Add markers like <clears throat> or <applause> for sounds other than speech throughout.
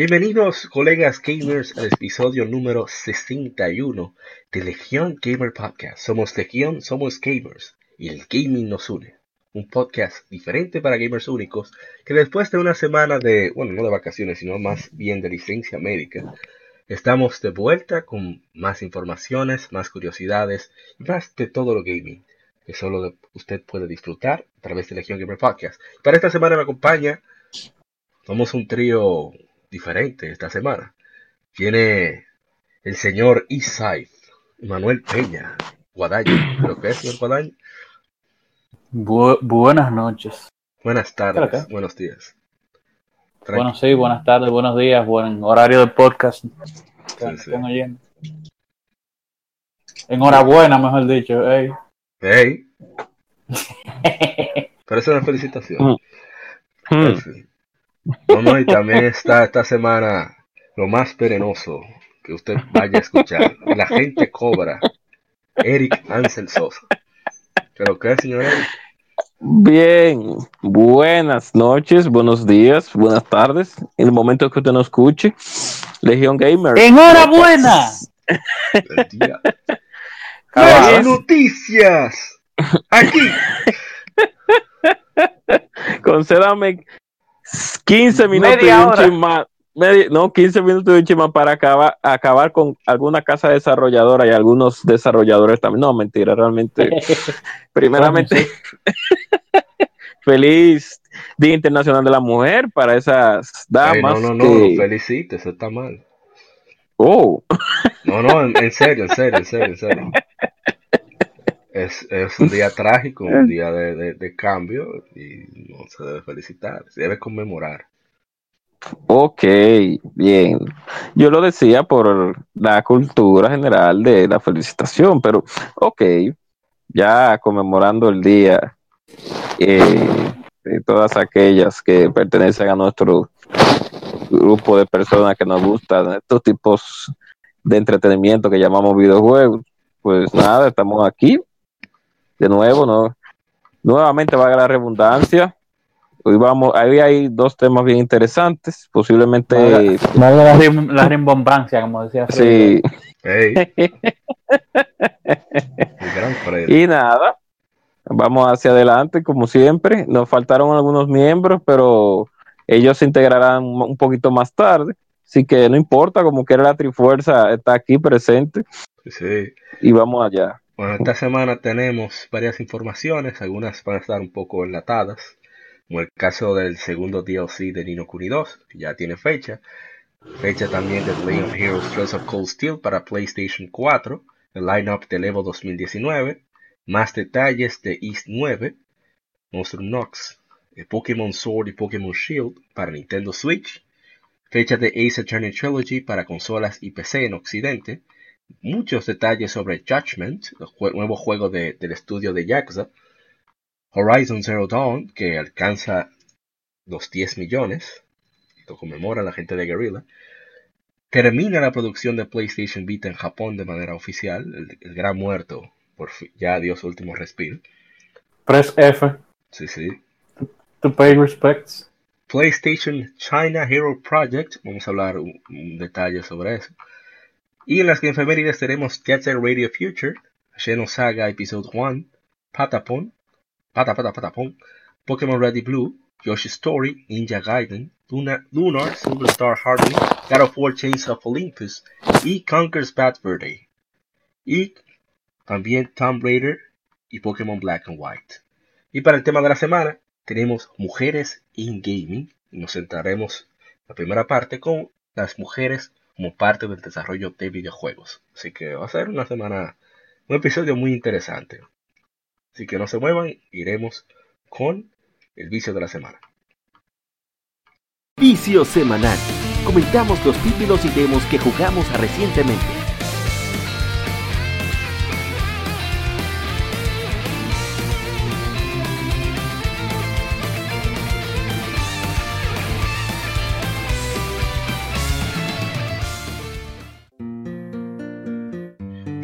Bienvenidos, colegas gamers, al episodio número 61 de Legión Gamer Podcast. Somos Legión, somos gamers y el gaming nos une. Un podcast diferente para gamers únicos que después de una semana de, bueno, no de vacaciones, sino más bien de licencia médica, estamos de vuelta con más informaciones, más curiosidades y más de todo lo gaming que solo usted puede disfrutar a través de Legión Gamer Podcast. Para esta semana me acompaña, somos un trío diferente esta semana. Tiene el señor Eastside, Manuel Peña, Guadaño. ¿Lo que es, señor Guadaño? buenas noches. Buenas tardes, buenos días. Bueno, sí, buenas tardes, buenos días, buen horario del podcast. Enhorabuena, mejor dicho. Hey. Hey. <laughs> Pero es una felicitación. Mm. No, y también está esta semana lo más perenoso que usted vaya a escuchar. La gente cobra. Eric Ansel Sosa. ¿Pero qué, señor Eric? Bien, buenas noches, buenos días, buenas tardes. En el momento que usted nos escuche, Legión Gamer. ¡Enhorabuena! ¡Hay <laughs> noticias! Aquí. Concédame 15 minutos y un chisma, no, 15 minutos y un para acabar, acabar con alguna casa desarrolladora y algunos desarrolladores también. No, mentira, realmente. <laughs> primeramente, <laughs> feliz Día Internacional de la Mujer para esas damas. no, no, no, no felicite, eso está mal. Oh. no, no, en, serio, en serio, en serio, en serio. Es, es, un día trágico, un día de, de, cambio y no se debe felicitar, se debe conmemorar. Ok, bien. Yo lo decía por la cultura general de la felicitación, pero ok, ya conmemorando el día eh, de todas aquellas que pertenecen a nuestro grupo de personas que nos gustan estos tipos de entretenimiento que llamamos videojuegos, pues nada, estamos aquí de nuevo, ¿no? Nuevamente valga la redundancia. Hoy vamos, ahí hay dos temas bien interesantes, posiblemente... Valga la, <laughs> rimbombancia, como decía Sí. <laughs> y nada, vamos hacia adelante, como siempre. Nos faltaron algunos miembros, pero ellos se integrarán un poquito más tarde. Así que no importa, como quiera la Trifuerza está aquí presente. Sí. Y vamos allá. Bueno, esta semana tenemos varias informaciones, algunas van a estar un poco enlatadas, como el caso del segundo DLC de Nino Kuni 2, que ya tiene fecha, fecha también de The of Heroes Trails of Cold Steel para PlayStation 4, el lineup de Evo 2019, más detalles de East 9, Monstrum Nox, Pokémon Sword y Pokémon Shield para Nintendo Switch, fecha de Ace Attorney Trilogy para consolas y PC en Occidente, muchos detalles sobre Judgment, el nuevo juego del estudio de Yakuza, Horizon Zero Dawn, que alcanza los 10 millones, lo conmemora la gente de Guerrilla, termina la producción de PlayStation Vita en Japón de manera oficial, el, gran muerto, por ya dio su último respiro. Press F. Sí, sí. To pay respects. PlayStation China Hero Project, vamos a hablar un detalle sobre eso. Y en las efemérides tenemos Jet Set Radio Future, Saga Episode 1, Patapon, Pata Pata Patapon, Pokémon Ready Blue, Yoshi's Story, Ninja Gaiden, Lunar, Lunar Silver Star Harmony, God of War Chains of Olympus y Conquer's Bad Verde. Y también Tomb Raider y Pokémon Black and White. Y para el tema de la semana tenemos mujeres in gaming y nos centraremos la primera parte con las mujeres como parte del desarrollo de videojuegos. Así que va a ser una semana, un episodio muy interesante. Así que no se muevan, iremos con el vicio de la semana. Vicio Semanal. Comentamos los títulos y demos que jugamos recientemente.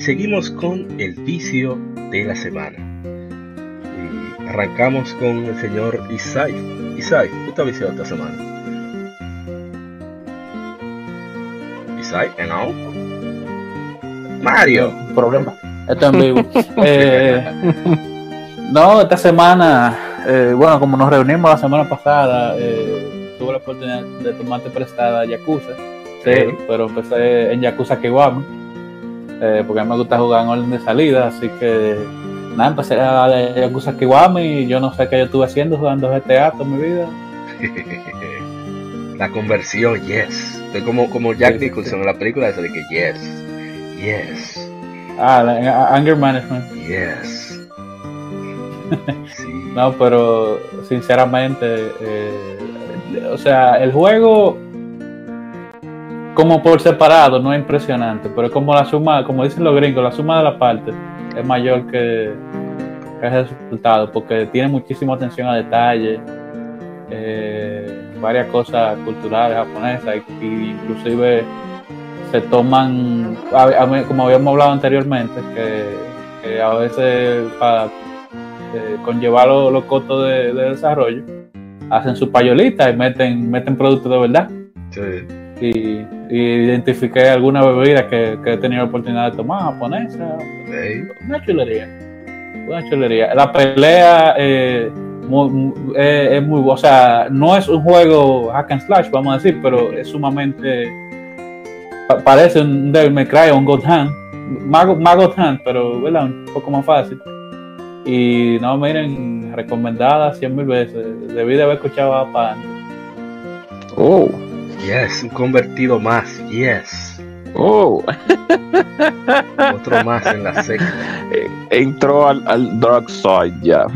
Seguimos con el vicio de la semana. Y arrancamos con el señor Isai. Isai, ¿qué te ha viciado esta semana? Isai, no? Mario. Problema. Esto en vivo. Eh, no, esta semana, eh, bueno, como nos reunimos la semana pasada, eh, tuve la oportunidad de tomarte prestada Yakuza. Sí, pero empecé en Yakuza Kiwami eh, porque a mí me gusta jugar en orden de salida, así que nada, empecé a Yakuza Kiwami y yo no sé qué yo estuve haciendo jugando GTA toda mi vida. <laughs> la conversión, yes. Estoy como, como Jack Nicholson en la película esa de que yes, yes. Ah, la, Anger Management. Yes. <laughs> No, pero sinceramente, eh, o sea, el juego como por separado no es impresionante, pero es como la suma, como dicen los gringos, la suma de las partes es mayor que, el resultado, porque tiene muchísima atención a detalle, eh, varias cosas culturales japonesas, y, inclusive se toman, como habíamos hablado anteriormente, que, a veces para eh, conllevar los, costos de, desarrollo, hacen su payolita y meten, meten productos de verdad. Y, identifiqué alguna bebida que, he tenido la oportunidad de tomar, japonesa. Una chulería. Una chulería. La pelea eh, eh, es muy. O sea, no es un juego hack and slash, vamos a decir, pero es sumamente. parece un Devil May Cry o un God Hand. Más, God Hand, pero un poco más fácil. Y no, miren, recomendada 100 mil veces. Debí de haber escuchado a Pan. Oh. Yes, un convertido más, yes. Oh. Otro más en la secta. <laughs> Entró al, al dark side ya.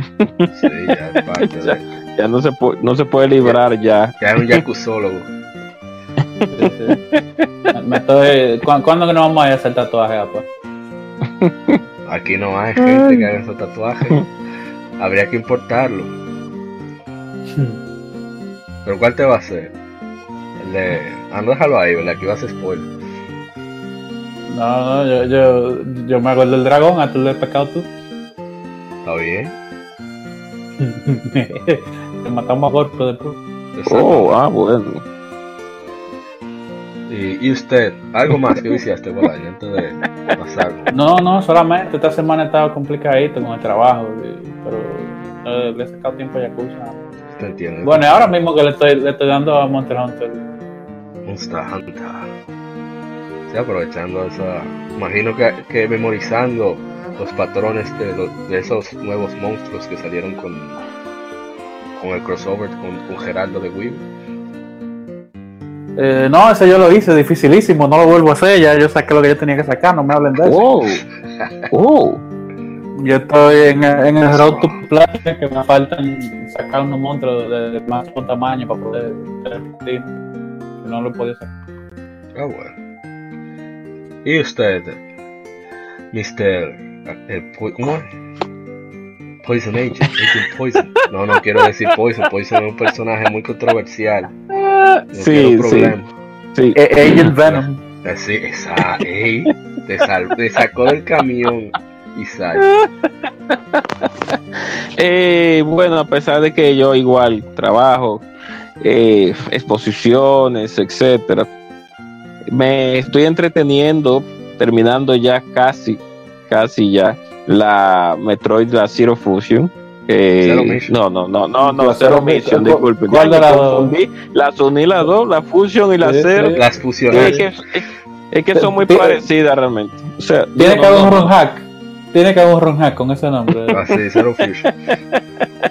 Sí, ya <laughs> parte ya, ya, no se puede, no se puede librar ya. Ya, es un yacuzólogo. Me estoy, ¿Cuándo que no vamos a ir a hacer tatuajes, Aquí no hay gente que haga esos tatuajes. Habría que importarlo. <laughs> ¿Pero cuál te va a hacer? De. Ah, no déjalo ahí, ¿verdad? Que ibas a spoiler. No, no, yo, yo, yo me acuerdo del dragón, a tú le pecado tú. Está bien. <laughs> Te matamos a golpe después. Oh, ah, bueno. ¿Y, ¿Y, usted? ¿Algo más que viciaste por ahí antes de pasar? No, no, solamente esta semana he estado complicadito con el trabajo, pero le he sacado tiempo a Yakuza. Te entiendo. Bueno, ahora mismo que le estoy, le estoy dando a Monster Hunter Monster Hunter. Sí, aprovechando esa. Imagino que, que memorizando los patrones de, esos nuevos monstruos que salieron con, con el crossover con, Geraldo de Weaver. Eh, no, ese yo lo hice, dificilísimo, no lo vuelvo a hacer, ya yo saqué lo que yo tenía que sacar, no me hablen de eso. <laughs> Yo estoy en, en el Road to Play, que me faltan sacar unos monstruos de, más con tamaño para poder no lo podía sacar. Ah, bueno. ¿Y usted, Mr. Eh, ¿Cómo Poison Agent, Agent Poison. No, no quiero decir Poison. Poison es un personaje muy controversial. No sí, sí. sí. Eh, Agent Venom. Eh, sí, esa, ey, te, te sacó del camión y sal. <laughs> Eh, bueno, a pesar de que yo igual trabajo eh, exposiciones, etcétera. Me estoy entreteniendo, terminando ya casi, casi ya la Metroid la Zero Fusion. no, no, no, no, no, Zero, Mission, disculpe. ¿Cuál de las dos? La Sony, la 2, la Fusion y la Zero. Las fusiones. Es que, son muy parecidas realmente. O sea, tiene que haber un run hack. Tiene que haber un hack con ese nombre. Ah, sí, Zero Fusion. <laughs>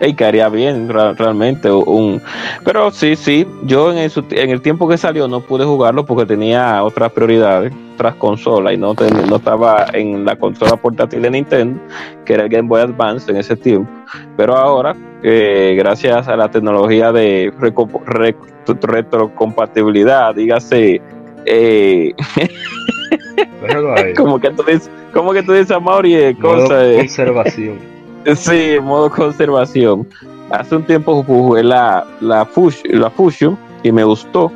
y quedaría bien realmente un pero sí sí yo en el, en el tiempo que salió no pude jugarlo porque tenía otras prioridades otras consolas y no, no estaba en la consola portátil de Nintendo que era el Game Boy Advance en ese tiempo. Pero ahora eh, gracias a la tecnología de retrocompatibilidad dígase eh, <laughs> como que tú dices como que tú dices Mauri cosa de conservación <laughs> <laughs> Sí, modo conservación. Hace un tiempo jugué la, la, Fusion, la Fusion y me gustó.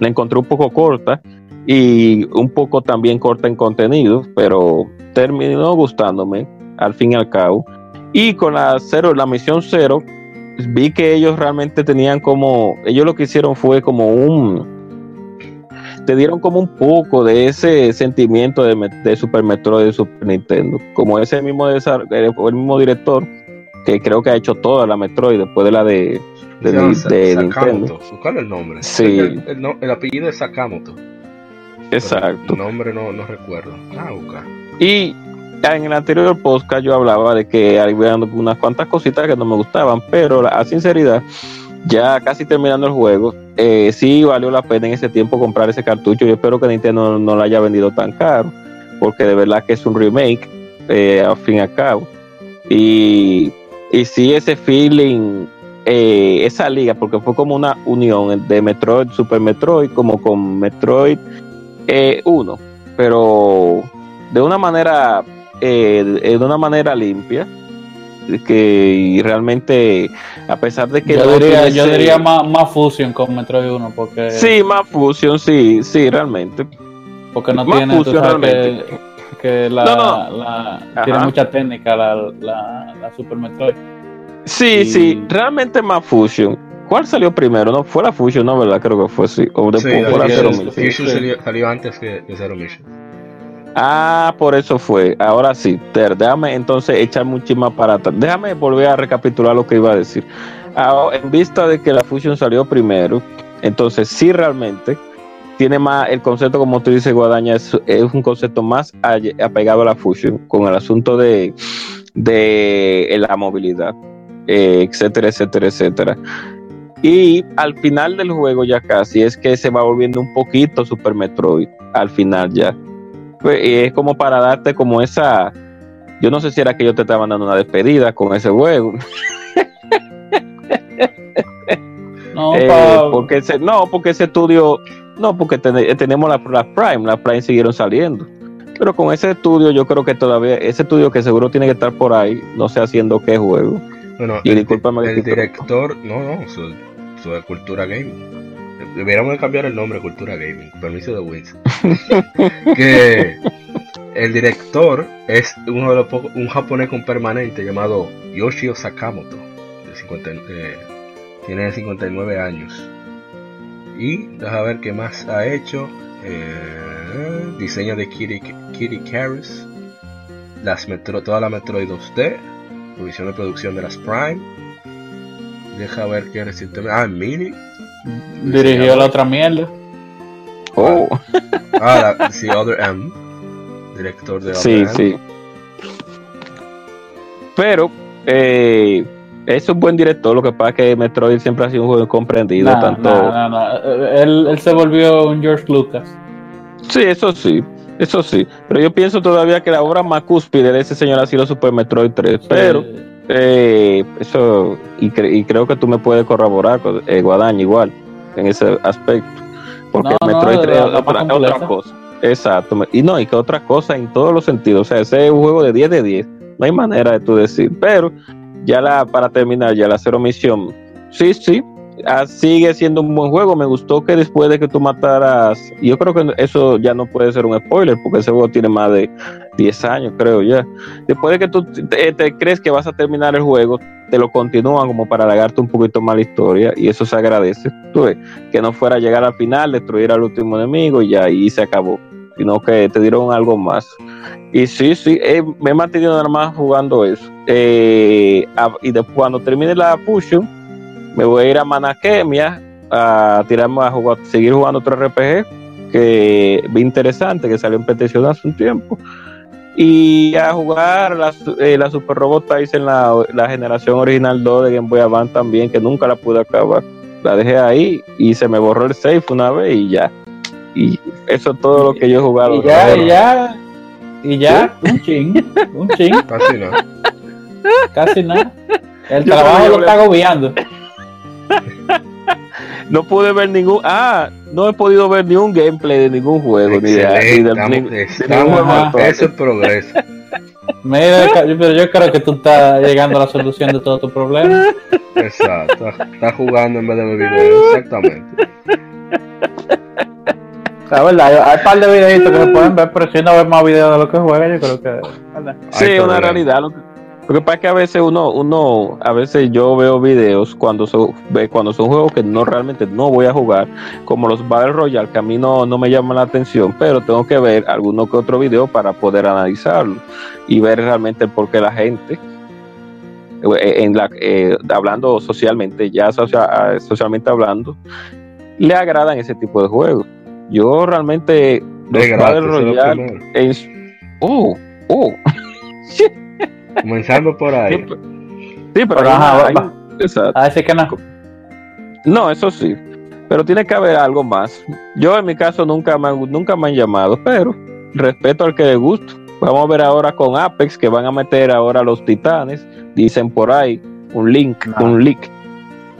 La encontré un poco corta y un poco también corta en contenido, pero terminó gustándome al fin y al cabo. Y con la cero, la misión cero, vi que ellos realmente tenían como, ellos lo que hicieron fue como un, te dieron como un poco de ese sentimiento de, Super Metroid de Super Nintendo, como ese mismo, el mismo director que creo que ha hecho toda la Metroid después de la de, de, Nintendo. ¿Cuál es el nombre? Sí. El, apellido es Sakamoto. Exacto. El nombre no, no recuerdo. Ah, Y en el anterior podcast yo hablaba de que había unas cuantas cositas que no me gustaban, pero a sinceridad ya casi terminando el juego, eh, sí valió la pena en ese tiempo comprar ese cartucho. Yo espero que Nintendo no, lo haya vendido tan caro, porque de verdad que es un remake, eh, al fin y al cabo. Y, y sí, ese feeling, eh, esa liga, porque fue como una unión de Metroid, Super Metroid, como con Metroid 1, pero de una manera, de una manera limpia que realmente a pesar de que yo diría, yo diría más, más Fusion con Metroid 1 porque sí más Fusion sí sí realmente porque no tiene que, la, tiene mucha técnica la, la, Super Metroid sí sí realmente más Fusion ¿Cuál salió primero? No, fue la Fusion, ¿no? ¿Verdad? Creo que fue sí. O después sí, fue la Zero Mission. Fusion salió, salió, antes que, que Zero Mission. Ah, por eso fue. Ahora sí, Ter, déjame entonces echar muchísimo para atrás. Déjame volver a recapitular lo que iba a decir. en vista de que la Fusion salió primero, entonces sí realmente tiene más el concepto, como tú dices, Guadaña, es, un concepto más apegado a la Fusion con el asunto de, de la movilidad, eh, etcétera, etcétera, etcétera. Y al final del juego ya casi es que se va volviendo un poquito Super Metroid, al final ya es como para darte como esa. Yo no sé si era que yo te estaba dando una despedida con ese juego. <laughs> No, eh, porque ese, no, porque ese estudio, no, porque tenemos las la Prime, las Prime siguieron saliendo. Pero con ese estudio, yo creo que todavía, ese estudio que seguro tiene que estar por ahí, no sé haciendo qué juego. Bueno, y el, el director, no, no, su, su Cultura Gaming. Deberíamos cambiar el nombre Cultura Gaming, permiso de Wins. <laughs> que el director es uno de los pocos, un japonés con permanente llamado Yoshio Sakamoto. De tiene 59 años. Y deja ver qué más ha hecho. Eh, diseño de Kitty, Kitty Caris. Las metro, toda la Metroid 2D. Provisión de producción de las Prime. Deja ver qué recientemente. Ah, Mini Dirigió la otra mierda. Oh. Ah, la, sí, Other M. Director de Sí, sí. Pero, eh, es un buen director. Lo que pasa es que Metroid siempre ha sido un juego comprendido. tanto... Él, él se volvió un George Lucas. Sí, eso sí. Eso sí, pero yo pienso todavía que la obra más cúspide de ese señor ha sido Super Metroid 3. Pero eh, eso, y, creo que tú me puedes corroborar, eh, Guadaña, igual, en ese aspecto. Porque Metroid 3 es otra, cosa. Exacto. Y no, y que otra cosa en todos los sentidos. O sea, ese es un juego de 10 de 10. No hay manera de tú decir. Pero, ya la, para terminar, ya la cero misión. Sí, sí, Ah, sigue siendo un buen juego. Me gustó que después de que tú mataras, yo creo que eso ya no puede ser un spoiler, porque ese juego tiene más de 10 años, creo ya. Después de que tú te, crees que vas a terminar el juego, te lo continúan como para alargarte un poquito más la historia, y eso se agradece. Tú que no fuera a llegar al final, destruir al último enemigo y ya ahí se acabó, sino que te dieron algo más. Y sí, sí, eh, me he mantenido nada más jugando eso. Eh, y después, cuando termine la fusion, me voy a ir a Manaquemia a tirarme a jugar, seguir jugando otro RPG que vi interesante, que salió en petición hace un tiempo. y a jugar la, eh, la Super Robot Tyson, la, la generación original 2 de Game Boy Advance también, que nunca la pude acabar. La dejé ahí y se me borró el save una vez y ya. Y eso es todo lo que yo he jugado. Y ya, y ya, y ya, un ching, un ching, Casi no. casi nada. El Yo trabajo lo está agobiando. <laughs> No pude ver ningún. Ah, no he podido ver ni un gameplay de ningún juego. Ni de, Estamos, ni- estamos- ningún actual. eso es progreso. <laughs> Mira, pero yo creo que tú estás llegando a la solución de todos tus problemas. Exacto. Está jugando en vez de ver videos. Exactamente. <laughs> La verdad, hay, un par de videitos que se pueden ver, pero si no ves más videos de lo que juega, yo creo que. ¿verdad? Sí, es una problema. realidad. Lo que, lo que pasa es que a veces uno, uno, a veces yo veo videos cuando son, cuando son juegos que no realmente no voy a jugar, como los Battle Royale, que a mí no, no me llaman la atención, pero tengo que ver alguno que otro video para poder analizarlo y ver realmente por qué la gente, eh, en la, eh, hablando socialmente, ya socia- ah, socialmente hablando, le agradan ese tipo de juegos. Yo realmente los Battle es Royale, en- oh, oh. <laughs> Comenzando por ahí. Sí, pero- sí, pero ajá, va- hay va. un- exacto. A decir que no. No, eso sí. Pero tiene que haber algo más. Yo en mi caso nunca me, han- nunca me han llamado, pero respeto al que le gusta. Vamos a ver ahora con Apex que van a meter ahora los titanes. Dicen por ahí un link, No. un leak.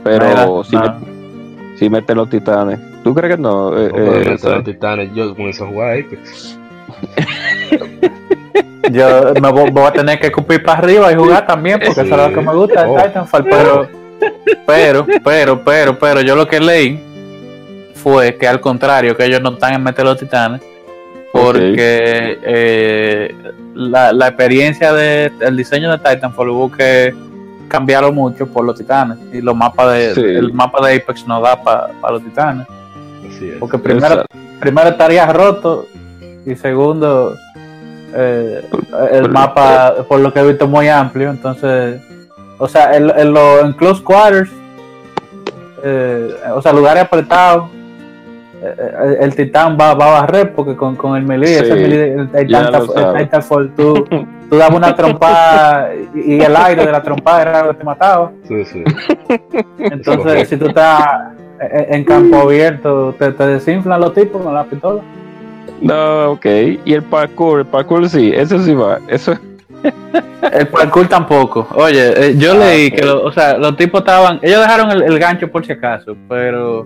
Pero si, no. met- si meten los titanes. ¿Tú crees que no? Eh, No eh, los titanes. Yo comencé a jugar ahí. Pues. <laughs> Yo me voy, a tener que escupir para arriba y jugar también, porque Sí. eso es lo que me gusta de Oh. Titanfall. Pero, pero, pero, pero, pero, yo lo que leí fue que al contrario, que ellos no están en meter los titanes, porque eh, la, la experiencia del diseño de Titanfall hubo que cambiarlo mucho por los titanes. Y los mapas de, Sí. el mapa de Apex no da para los titanes. Así es. Porque primero, Exacto. primero estaría roto y segundo eh, el mapa por lo que he visto muy amplio entonces o sea en, en, lo- en close quarters eh, o sea lugares apretados eh, eh, el titán va, va a barrer porque con, con el melee, Sí, ese melee, el, lo el. Titanfall, tú, tú dabas una trompada y, y el aire de la trompada era lo que te mataba. Sí, sí. Entonces, si tú estás en, en campo abierto, te, te desinflan los tipos con la pistola. No, ok. Y el parkour, el parkour sí, eso sí va. Eso El parkour tampoco. Oye, eh, yo Ah, leí que lo- o sea, los tipos estaban, ellos dejaron el, el gancho por si acaso, pero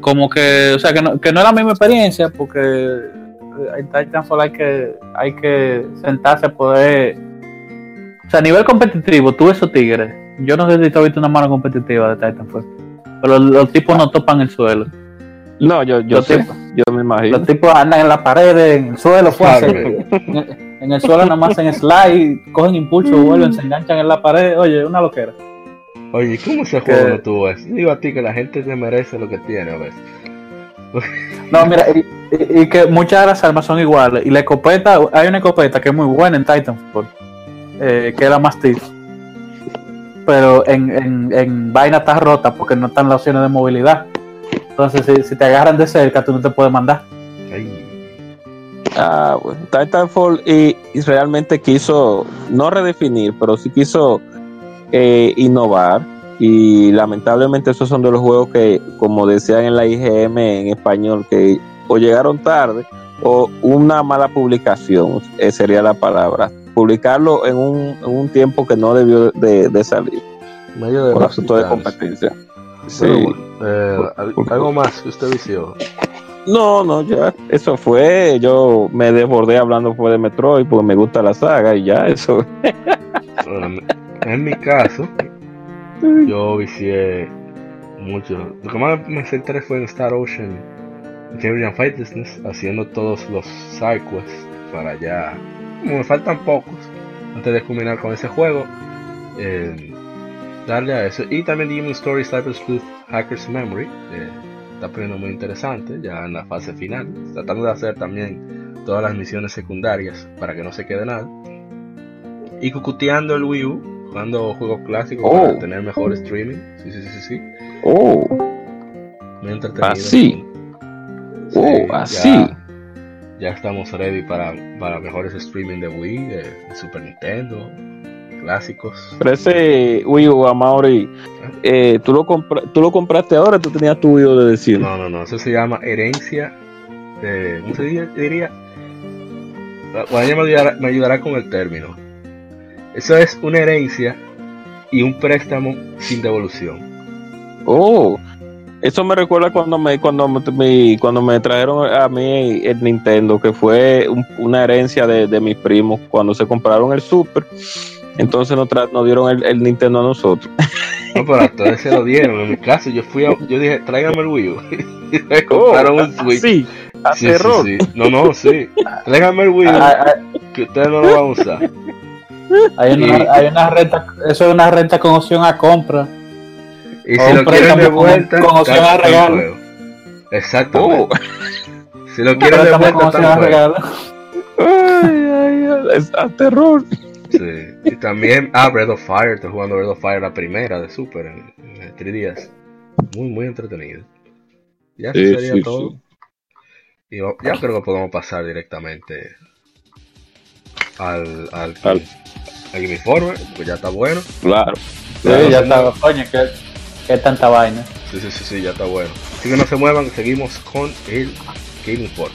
como que, o sea, que no, que no es la misma experiencia porque eh, en Titanfall hay que, hay que sentarse a poder, o sea, a nivel competitivo, tú esos tigres, yo no sé si tú has visto una mano competitiva de Titanfall, pero los, los tipos no topan el suelo, No, yo, yo Los sé, tipos- yo me imagino. los tipos andan en la pared, en el suelo, fue Claro, en, en el suelo nada más en slide, cogen impulso, vuelven, se enganchan en la pared, oye, una loquera. Oye, ¿cómo ese Que- juego no tuvo eso? Digo a ti que la gente se merece lo que tiene a veces. <laughs> No, mira, y, y- y que muchas de las armas son iguales. Y la escopeta, hay una escopeta que es muy buena en Titanfall, eh, que es la Mastiff. Pero en, en, en vaina está rota porque no están las opciones de movilidad. Entonces, si, si te agarran de cerca, tú no te puedes mandar. Ay, Ah, bueno. Titanfall y, y realmente quiso, no redefinir, pero sí quiso eh, innovar. Y lamentablemente esos son de los juegos que, como decían en la IGM en español, que o llegaron tarde o una mala publicación, eh, sería la palabra. Publicarlo en un, en un tiempo que no debió de, de salir, medio de por asunto de competencia. Sí. Pero bueno, eh, algo más que usted vició. No, no, ya, eso fue, yo me desbordé hablando fue de Metroid porque me gusta la saga y ya, eso. En- mi caso, yo vicié mucho. Lo que más me centré fue en Star Ocean Intelligent Fightlessness, haciendo todos los side quests para ya. Como me faltan pocos antes de culminar con ese juego, eh, darle a eso. Y también Demon Story Cyber Sleuth Hacker's Memory, eh, está poniendo muy interesante ya en la fase final, tratando de hacer también todas las misiones secundarias para que no se quede nada. Y cucuteando el Wii U, jugando juegos clásicos Oh. para tener mejor streaming. Sí, sí, sí, sí. sí. Oh, Muy entretenido. Así. Sí, oh, ya así. ya estamos ready para, para mejores streaming de Wii, de, de Super Nintendo, clásicos. Pero ese Wii U, Amaury, eh, ¿tú, lo ¿tú lo compraste ahora? ¿Tú tenías tu Wii U de decir? No, no, no, eso se llama herencia. Eh, ¿Cómo se diría? diría? Guadaña me ayudará, me ayudará con el término. Eso es una herencia y un préstamo sin devolución. Oh, eso me recuerda cuando me cuando me, cuando me trajeron a mí el Nintendo, que fue un, una herencia de, de, mis primos cuando se compraron el Super. Entonces nos, nos dieron el, el, Nintendo a nosotros. <laughs> No, pero a todos se lo dieron. En mi caso, yo fui a, yo dije, tráigame el Wii U. <laughs> y me compraron oh, un Switch. Sí, a Sí, terror. sí, sí. No, no, sí. Tráigame el Wii U, Hay, hay- que ustedes no lo van a usar. <laughs> hay una, Y- hay una renta, eso es una renta con opción a compra. Y si lo quieren de con- vuelta, con opción a regalo. Exactamente. Oh. Si lo quieren de vuelta, con opción a regalo. Ay, ay, ay, es a terror. Sí. Y también, ah, Breath of Fire, estoy jugando Breath of Fire la primera de Super en, en 3 días. Muy, muy entretenido. Ya eso Sí, sería sí, todo. sí. Y yo- ya creo que podemos pasar directamente al, al, Al- al Game Informe, pues ya está bueno. Claro. Sí, Claro, ya está, coño, que, que tanta vaina. Sí, sí, sí, sí, ya está bueno. Así que no se muevan, seguimos con el Game Informe.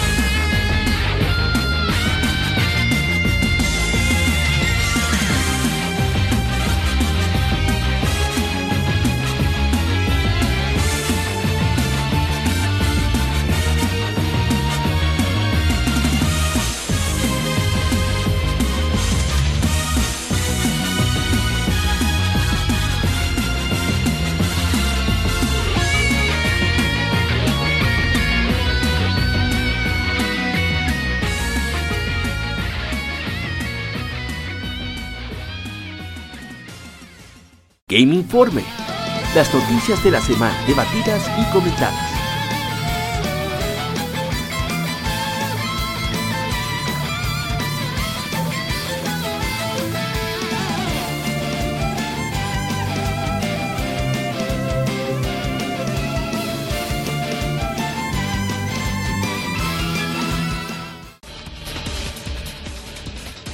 Informe. Las noticias de la semana debatidas y comentadas.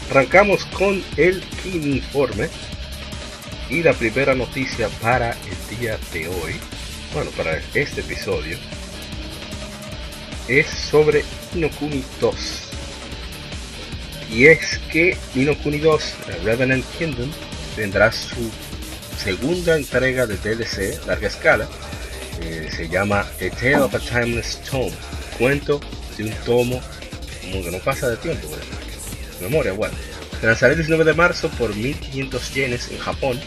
Arrancamos con el Informe. Y la primera noticia para el día de hoy, bueno, para este episodio, es sobre Inokuni 2. Y es que Inokuni 2, eh, Revenant Kingdom, tendrá su segunda entrega de DLC larga escala. eh, se llama A Tale of a Timeless Tome, cuento de un tomo como que no pasa de tiempo, ¿verdad? memoria, bueno. Se lanzará el 19 de marzo por 1500 yenes en Japón.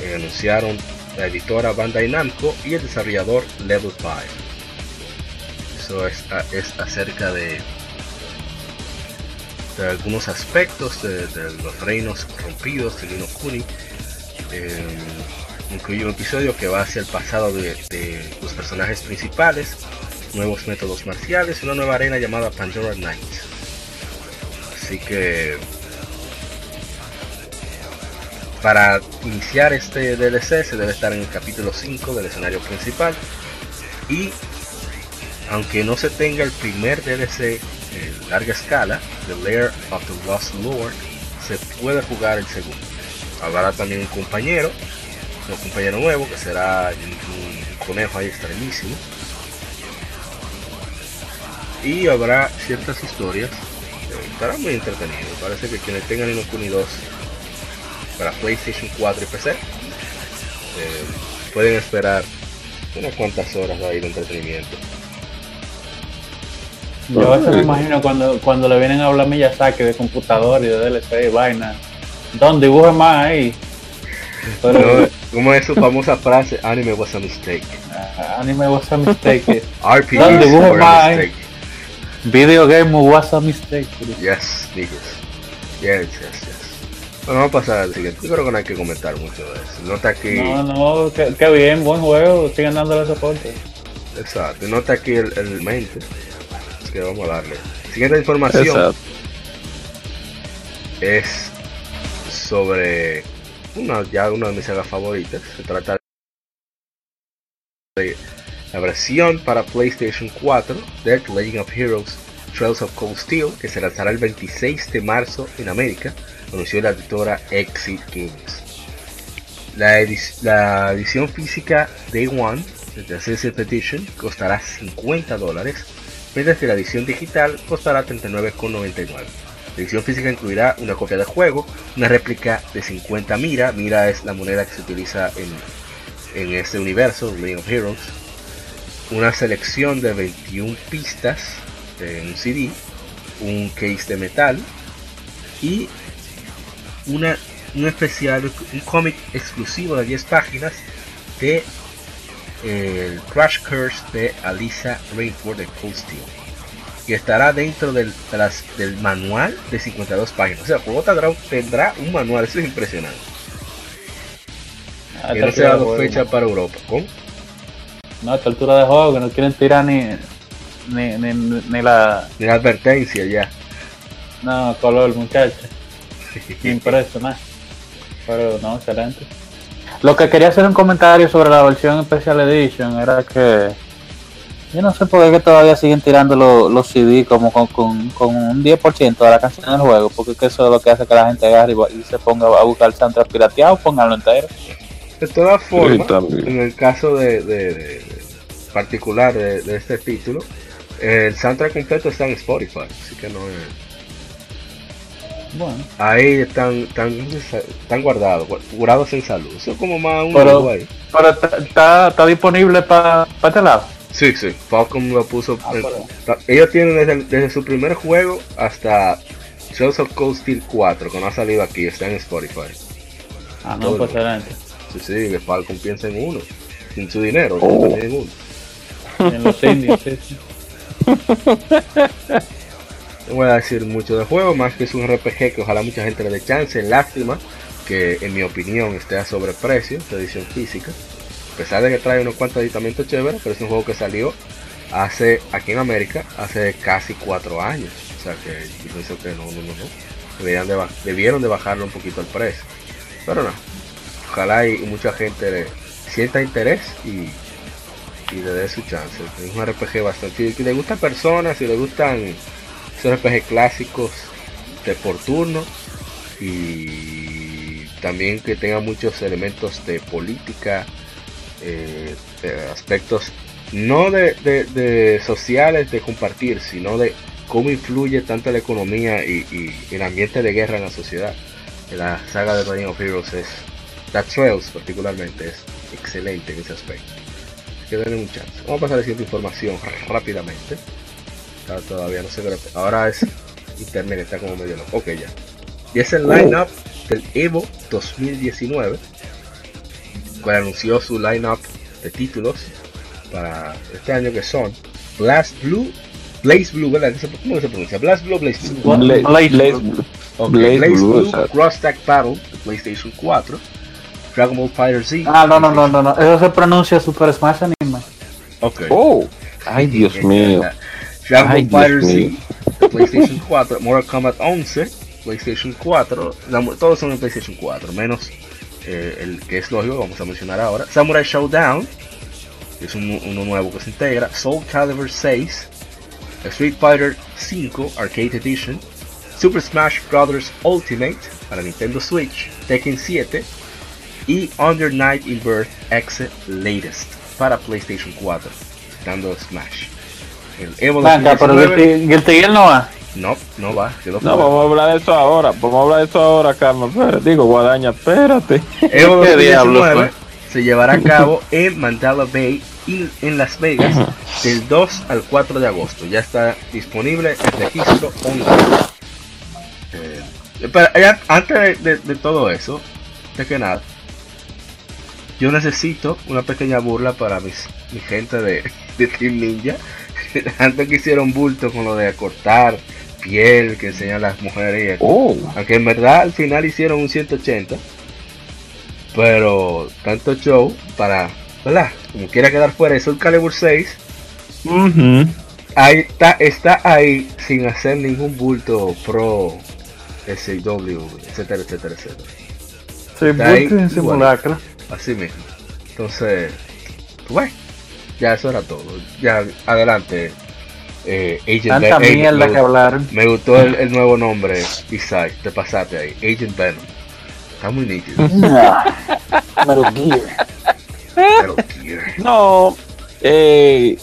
Eh, anunciaron la editora Bandai Namco y el desarrollador Level 5. Eso es, a- es acerca de, algunos aspectos de, los reinos rompidos de Nino Kuni. Eh, incluye un episodio que va hacia el pasado de, los personajes principales, nuevos métodos marciales y una nueva arena llamada Pandora Night. Así que para iniciar este DLC se debe estar en el capítulo 5 del escenario principal y aunque no se tenga el primer DLC en larga escala, The Lair of the Lost Lord, se puede jugar el segundo. Habrá también un compañero, un compañero nuevo que será un, conejo ahí extremísimo. Y habrá ciertas historias. eh, Estará muy entretenido. Parece que quienes tengan Inokuni 2 para PlayStation 4 y PC eh, pueden esperar unas cuantas horas ahí de entretenimiento. Yo a veces me imagino cuando, cuando le vienen a hablar a Miyazaki de computador y de DLC y vaina. Don, dibuje más ahí. Pero, No, como es su famosa frase, anime was a mistake. ah, Anime was a mistake. RPG Don't is dibujo for a más, mistake. Video game was a mistake. Yes, niggas. Yes, yes, yes. Bueno, vamos a pasar al siguiente. Yo creo que no hay que comentar mucho de eso. Nota aquí, No, no, qué, qué bien, buen juego. Sigan dándole soporte. exacto. Nota aquí el, el mente. Así que vamos a darle. Siguiente información Exacto. es sobre una, ya una de mis sagas favoritas. Se trata de la versión para PlayStation 4 de The Legend of Heroes Trails of Cold Steel, que se lanzará el 26 de marzo en América, anunció la editora Exit Games. La, edi- la edición física Day One de la Ascended Edition costará 50 dólares, mientras que la edición digital costará 39,99. La edición física incluirá una copia del juego, una réplica de 50 Mira, Mira es la moneda que se utiliza en, en este universo, Legend of Heroes, una selección de 21 pistas en un CD, un case de metal y una, un especial, un cómic exclusivo de 10 páginas de eh, el Crash Curse de Alisa Rainford de Cold Steel. Y estará dentro del, de las- del manual de 52 páginas. O sea, el juego tendrá, tendrá un manual, eso es impresionante. A Que no se ha dado juego, fecha para Europa. ¿Cómo? No, a esta altura de juego que no quieren tirar ni, ni, ni, ni la. Ni la advertencia ya. No, color, muchacho. <laughs> Impresionante. Pero no, excelente. Lo que quería hacer un comentario sobre la versión Special Edition era que yo no sé por qué que todavía siguen tirando los, los CD como con, con, con un 10% de la canción del juego, porque es que eso es lo que hace que la gente agarre y, se ponga a buscar el soundtrack pirateado, pónganlo entero. De todas formas, en el caso de, de- de- particular de, de este título, el soundtrack completo está en Spotify, así que no es. Bueno, Ahí están, están, están guardados, curados en salud. Eso es como más un Pero- ahí. pero está- disponible para este lado. Sí, sí, Falcon lo puso. Ah, ellos tienen desde, su primer juego hasta Trails of Cold Steel 4, que no ha salido aquí, está en Spotify. Ah, Todo no, pues el- excelente. Sí, sí, que Falcon piensa en uno. Sin su dinero, Oh. en uno. En los indios, sí. <laughs> No voy a decir mucho del juego, más que es un RPG que ojalá mucha gente le dé chance. Lástima que, en mi opinión, esté a sobreprecio esta edición física. A pesar de que trae unos cuantos aditamentos chéveres, pero es un juego que salió hace aquí en América hace casi cuatro años. O sea que yo pienso que no, no, no, no. Deberían de debieron de bajarle un poquito el precio. Pero no. Ojalá y, mucha gente sienta interés y, y le dé su chance. Es un RPG bastante. Si le gustan personas, si le gustan esos RPG clásicos de por turno y también que tenga muchos elementos de política, eh, aspectos no de, de- de sociales de compartir, sino de cómo influye tanto la economía y, el ambiente de guerra en la sociedad. La saga de Legend of Heroes es, la Trails particularmente es excelente en ese aspecto. Así que denle un chance. Vamos a pasar a la siguiente información rápidamente. Está todavía no sé qué. Ahora es internet, está como medio loco. Ok, ya. Y es el lineup del Evo 2019. Cual anunció su lineup de títulos para este año que son Blast Blue, Blaze Blue, ¿verdad? ¿Cómo se pronuncia? Blast Blue, Blaze Blue. Bla- Blaze Blaze Blue. Blaze Blue. Cross Stack Battle de PlayStation 4. Dragon Ball Fighter Z. Ah, no, no, no, no, no. Eso se pronuncia Super Smash Anime. Ok. Oh, ay Dios mío. Dragon Ay, Fighter Z, PlayStation 4, Mortal Kombat 11, PlayStation 4, la- todos son en PlayStation 4, menos eh, el que es lógico, vamos a mencionar ahora. Samurai Showdown, que es un- uno nuevo que se integra. Soul Calibur 6, Street Fighter 5 Arcade Edition, Super Smash Bros. Ultimate para Nintendo Switch, Tekken 7 y Under Night in Birth X Latest para PlayStation 4, dando Smash. El pero 2019, Guilty Guilty Gear no va. no, no va, quedó No, vamos a hablar de eso ahora. Vamos a hablar de eso ahora, Carlos. Digo, Guadaña, espérate. Evo <laughs> ¿Qué diablos, 2019 se llevará a cabo en Mandala Bay y en Las Vegas <laughs> del 2 al 4 de agosto. Ya está disponible el registro online. Eh, pero antes de, de- de todo eso, de que nada, yo necesito una pequeña burla para mis, mi gente de, de Team Ninja. <laughs> Antes que hicieron bulto con lo de cortar piel que enseñan las mujeres. Oh, Aunque en verdad al final hicieron un 180. Pero tanto show para, ¿verdad? Como quiera quedar fuera de Soul Calibur 6. ujú. Ahí está, está ahí sin hacer ningún bulto pro SW, etcétera, etcétera, etcétera. Sí, ahí, en simulacro. Así mismo. Entonces, bueno, ya eso era todo. Ya adelante. Eh, Agent Tanta Ven- mierda me, que hablaron. me gustó el, el nuevo nombre, Isai, te pasaste ahí. Agent Venom. Está muy nítido. <laughs> Metal Gear. Pero Gear. No, eh,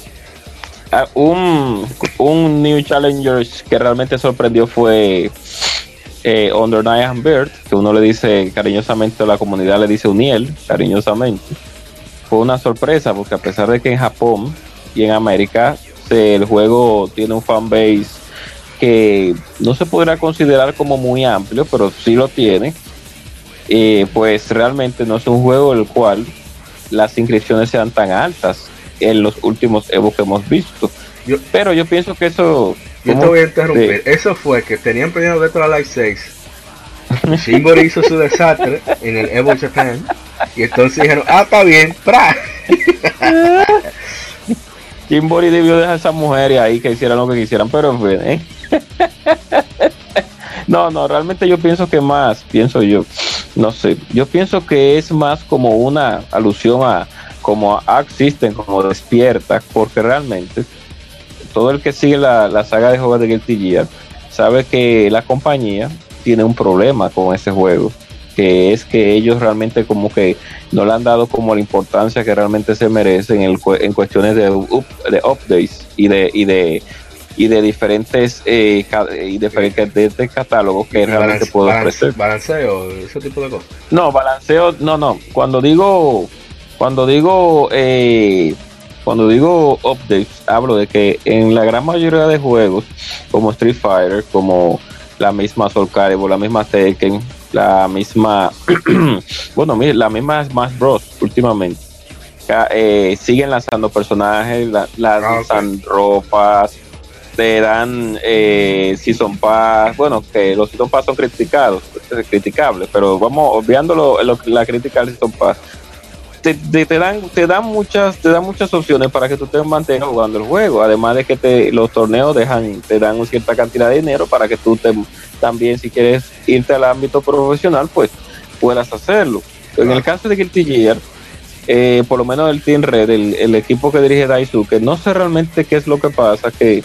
a- un, un New Challengers que realmente sorprendió fue eh, Under Night and Bird, que uno le dice cariñosamente, la comunidad le dice Uniel, cariñosamente. Fue una sorpresa porque a pesar de que en Japón y en América se- el juego tiene un fanbase que no se podrá considerar como muy amplio, pero sí lo tiene. eh, pues realmente no es un juego el cual las inscripciones sean tan altas en los últimos Evo que hemos visto. Yo- Pero yo pienso que eso... Yo te voy a interrumpir. Eso fue que tenían planeado Dead or Alive 6. Shimbori hizo su desastre en el Evo Japan. Y entonces dijeron, ah, está bien, ¡pra! <laughs> Kimbori debió dejar a esa mujer ahí que hicieran lo que quisieran, pero en fin, ¿eh? <laughs> No, no, realmente yo pienso que más, pienso yo, no sé, yo pienso que es más como una alusión a como a Arc System, como despierta, porque realmente todo el que sigue la, la saga de juegos de Guilty Gear sabe que la compañía tiene un problema con ese juego, que es que ellos realmente como que no le han dado como la importancia que realmente se merece en, en cuestiones de, up- de updates y de y de y de diferentes eh, y diferentes catálogos que realmente puedo ofrecer. Balanceo, ese tipo de cosas. No, balanceo, no, no. Cuando digo, cuando digo, eh, cuando digo updates, hablo de que en la gran mayoría de juegos, como Street Fighter, como la misma Soul Calibur, la misma Tekken, la misma, <clears throat> bueno, la misma Smash Bros. últimamente, eh, siguen lanzando personajes, la- Ah, lanzan ropas, te dan eh, Season Pass, bueno, que los Season Pass son criticados, criticables, pero vamos obviando lo- lo- la crítica al Season Pass. Te, te- dan te dan muchas te dan muchas opciones para que tú te mantengas jugando el juego además de que te, los torneos dejan te dan una cierta cantidad de dinero para que tú te, también si quieres irte al ámbito profesional pues puedas hacerlo en el caso de Guilty Gear eh, por lo menos el Team Red, el, el equipo que dirige Daisuke, no sé realmente qué es lo que pasa, que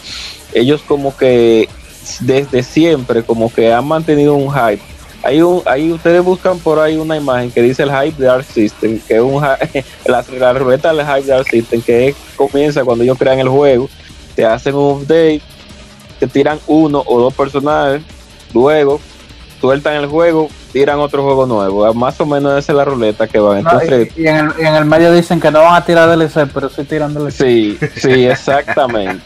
ellos como que desde siempre como que han mantenido un hype. Hay un, ahí ustedes buscan por ahí una imagen que dice el hype de Arc System, que es un <laughs> la, la ruleta del hype de Arc System, que es- comienza cuando ellos crean el juego, te hacen un update, te tiran uno o dos personajes, luego sueltan el juego, tiran otro juego nuevo. Más o menos esa es la ruleta que van. No, Entonces, y, y en el, y en el medio dicen que no van a tirar DLC, pero sí tiran DLC. Sí, sí, <laughs> exactamente.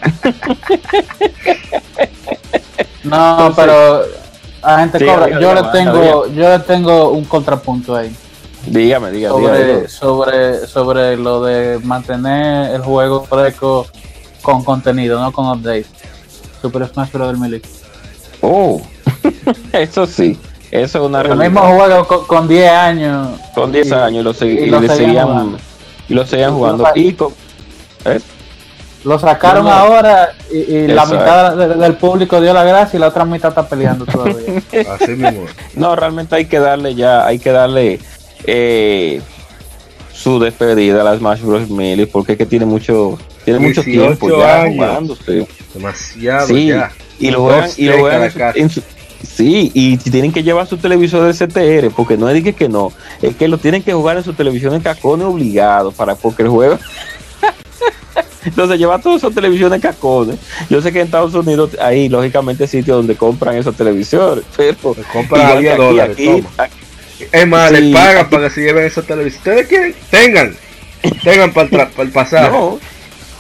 No, Entonces- pero a gente Sí, cobra. Yo le tengo, yo le tengo un contrapunto ahí. dígame, dígame. sobre, sobre, sobre lo de mantener el juego fresco con contenido, no con updates. Super Smash Bros. Melee. Oh, <laughs> eso sí, eso es una El realidad. mismo juego con, con 10 años. Con 10 y- años y lo, y y lo seguían seguían jugando. y lo seguían jugando. Y con- ¿eh? Lo sacaron No, ahora y, y la mitad de- del público dio la gracia y la otra mitad está peleando todavía. <laughs> Así mismo. No, realmente hay que darle ya, hay que darle eh, su despedida a las Smash Bros. Melee porque es que tiene mucho, tiene mucho 18 tiempo ya años. jugándose. Demasiado Sí, ya. y lo juegan, y lo juegan en su- sí, y tienen que llevar su televisor de CTR, porque no es que, que no, es que lo tienen que jugar en su televisión en cacones obligado para porque el juego. Entonces lleva todas esas televisiones cacones. Yo sé que en Estados Unidos hay lógicamente sitios donde compran esos televisores, <laughs> pero compran a igual que 10 aquí, dólares. aquí- aquí- Es más, Sí. les pagan para que se lleven esa televisión. ¿Ustedes quieren? Tengan. Tengan para el, tra- para el pasado. no,